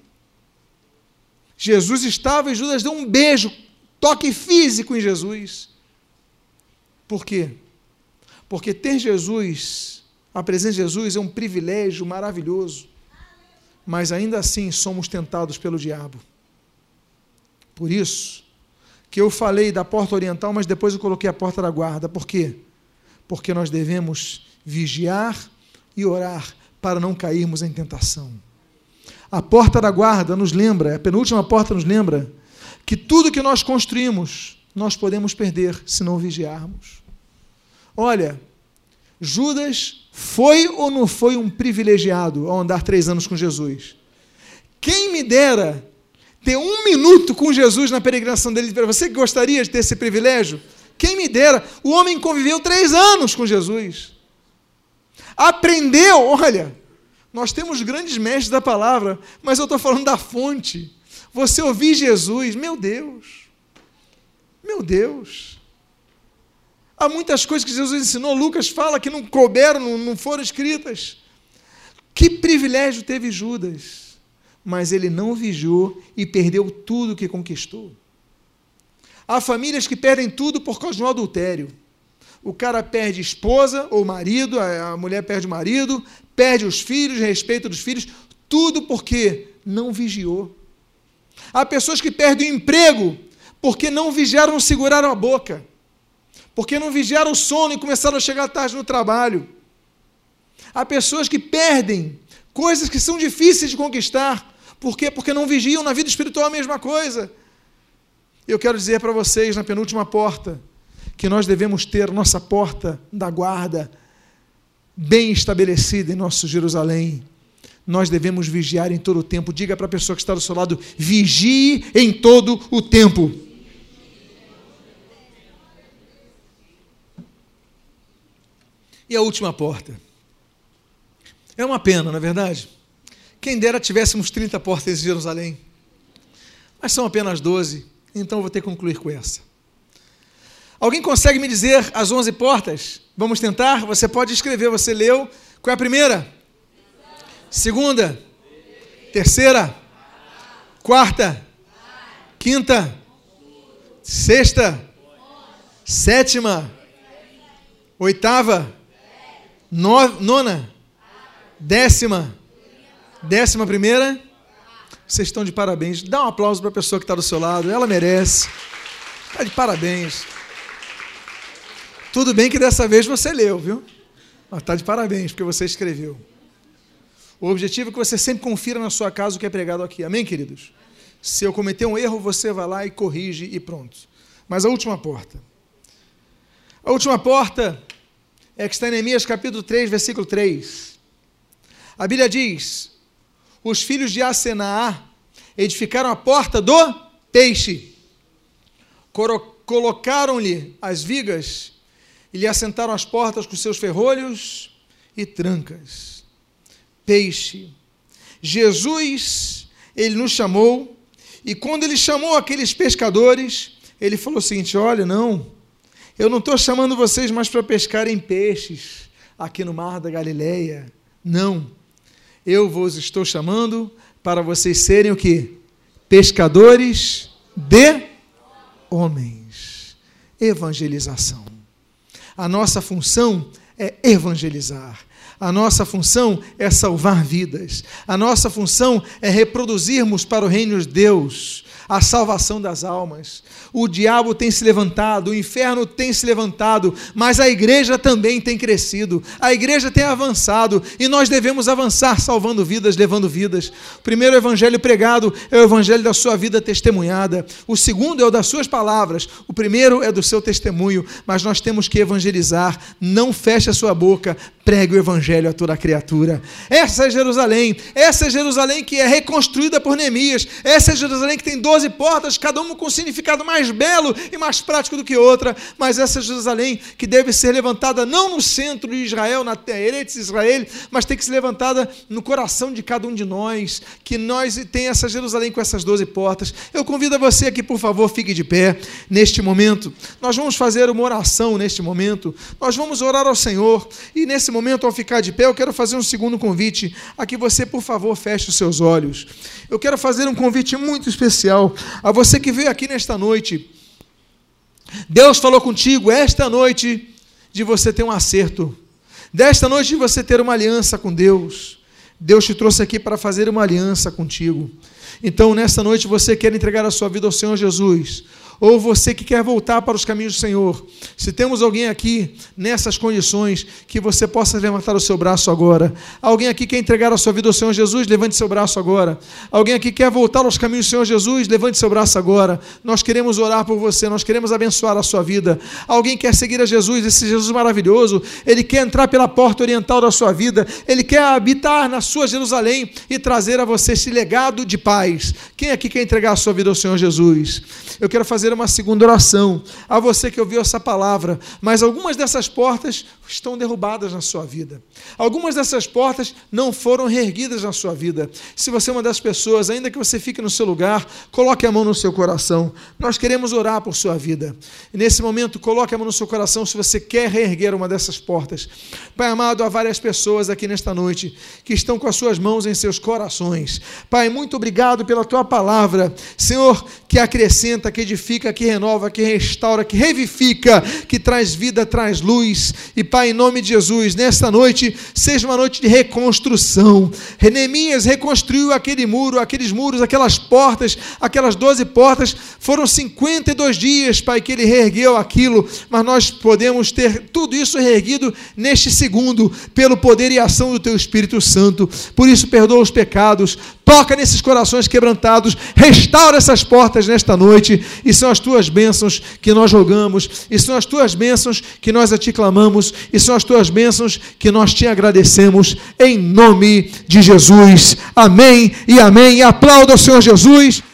Speaker 1: Jesus estava e Judas deu um beijo, toque físico em Jesus. Por quê? Porque ter Jesus, a presença de Jesus é um privilégio maravilhoso. Mas ainda assim somos tentados pelo diabo. Por isso que eu falei da porta oriental, mas depois eu coloquei a porta da guarda. Por quê? Porque nós devemos vigiar e orar para não cairmos em tentação. A porta da guarda nos lembra, a penúltima porta nos lembra, que tudo que nós construímos, nós podemos perder se não vigiarmos. Olha, Judas foi ou não foi um privilegiado ao andar três anos com Jesus? Quem me dera ter um minuto com Jesus na peregrinação dele. Você que gostaria de ter esse privilégio? Quem me dera? O homem conviveu três anos com Jesus. Aprendeu, olha, nós temos grandes mestres da palavra, mas eu estou falando da fonte. Você ouvir Jesus, meu Deus, meu Deus. Há muitas coisas que Jesus ensinou, Lucas fala que não couberam, não, foram escritas. Que privilégio teve Judas, mas ele não vigiou e perdeu tudo que conquistou. Há famílias que perdem tudo por causa de um adultério. O cara perde esposa ou marido, a mulher perde o marido, perde os filhos, respeito dos filhos, tudo porque não vigiou. Há pessoas que perdem o emprego porque não vigiaram, seguraram a boca, porque não vigiaram o sono e começaram a chegar tarde no trabalho. Há pessoas que perdem coisas que são difíceis de conquistar, por quê? Porque não vigiam na vida espiritual a mesma coisa. Eu quero dizer para vocês, na penúltima porta, que nós devemos ter nossa porta da guarda bem estabelecida em nosso Jerusalém. Nós devemos vigiar em todo o tempo. Diga para a pessoa que está do seu lado: vigie em todo o tempo. E a última porta. É uma pena, não é verdade? Quem dera tivéssemos 30 portas em Jerusalém. Mas são apenas 12, então vou ter que concluir com essa. Alguém consegue me dizer as 11 portas? Vamos tentar? Você pode escrever, você leu. Qual é a primeira? Segunda? Terceira? Quarta? Quinta? Sexta? Sétima? Oitava? nona? Décima? Décima primeira? Vocês estão de parabéns. Dá um aplauso para a pessoa que está do seu lado, ela merece. Está de parabéns. Tudo bem que dessa vez você leu, viu? Mas está de parabéns, porque você escreveu. O objetivo é que você sempre confira na sua casa o que é pregado aqui. Amém, queridos? Se eu cometer um erro, você vai lá e corrige e pronto. Mas a última porta. A última porta é que está em Neemias capítulo 3, versículo 3. A Bíblia diz: Os filhos de Asenaá edificaram a porta do peixe, colocaram-lhe as vigas e lhe assentaram as portas com seus ferrolhos e trancas. Peixe. Jesus, ele nos chamou, e quando ele chamou aqueles pescadores, ele falou o seguinte: olha, não, eu não estou chamando vocês mais para pescarem peixes aqui no mar da Galileia. Não. Eu vos estou chamando para vocês serem o que? Pescadores de homens. Evangelização. A nossa função é evangelizar. A nossa função é salvar vidas. A nossa função é reproduzirmos para o reino de Deus. A salvação das almas. O diabo tem se levantado, o inferno tem se levantado, mas a igreja também tem crescido, a igreja tem avançado e nós devemos avançar salvando vidas, levando vidas. O primeiro evangelho pregado é o evangelho da sua vida testemunhada, o segundo é o das suas palavras, o primeiro é do seu testemunho, mas nós temos que evangelizar, não feche a sua boca, pregue o evangelho a toda criatura. Essa é Jerusalém, essa é Jerusalém que é reconstruída por Neemias, essa é Jerusalém que tem 12 portas, cada uma com um significado mais belo e mais prático do que outra, mas essa é Jerusalém que deve ser levantada não no centro de Israel, na de Israel, mas tem que ser levantada no coração de cada um de nós, que nós tem essa Jerusalém com essas 12 portas. Eu convido a você aqui, por favor, fique de pé neste momento. Nós vamos fazer uma oração neste momento. Nós vamos orar ao Senhor e nesse momento, ao ficar de pé, eu quero fazer um segundo convite a que você, por favor, feche os seus olhos. Eu quero fazer um convite muito especial a você que veio aqui nesta noite. Deus falou contigo esta noite de você ter um acerto, desta noite de você ter uma aliança com Deus. Deus te trouxe aqui para fazer uma aliança contigo. Então, nesta noite, você quer entregar a sua vida ao Senhor Jesus ou você que quer voltar para os caminhos do Senhor, se temos alguém aqui nessas condições, que você possa levantar o seu braço agora. Alguém aqui quer entregar a sua vida ao Senhor Jesus, levante seu braço agora. Alguém aqui quer voltar aos caminhos do Senhor Jesus, levante seu braço agora. Nós queremos orar por você, nós queremos abençoar a sua vida. Alguém quer seguir a Jesus, esse Jesus maravilhoso, ele quer entrar pela porta oriental da sua vida, ele quer habitar na sua Jerusalém e trazer a você esse legado de paz. Quem aqui quer entregar a sua vida ao Senhor Jesus? Eu quero fazer fazer uma segunda oração a você que ouviu essa palavra, mas algumas dessas portas estão derrubadas na sua vida. Algumas dessas portas não foram reerguidas na sua vida. Se você é uma das pessoas, ainda que você fique no seu lugar, coloque a mão no seu coração. Nós queremos orar por sua vida. E nesse momento, coloque a mão no seu coração se você quer reerguer uma dessas portas. Pai amado, há várias pessoas aqui nesta noite que estão com as suas mãos em seus corações. Pai, muito obrigado pela tua palavra. Senhor, que acrescenta, que edifica, que renova, que restaura, que revifica, que traz vida, traz luz. E Pai, em nome de Jesus, nesta noite seja uma noite de reconstrução. Neemias reconstruiu aquele muro, aqueles muros, aquelas portas, aquelas doze portas. Foram 52 dias, Pai, que ele reergueu aquilo, mas nós podemos ter tudo isso reerguido neste segundo, pelo poder e ação do Teu Espírito Santo. Por isso, perdoa os pecados, toca nesses corações quebrantados, restaura essas portas nesta noite, e são as tuas bênçãos que nós rogamos, e são as tuas bênçãos que nós a ti clamamos, e são as tuas bênçãos que nós te agradecemos, em nome de Jesus. Amém e amém. E aplauda o Senhor Jesus.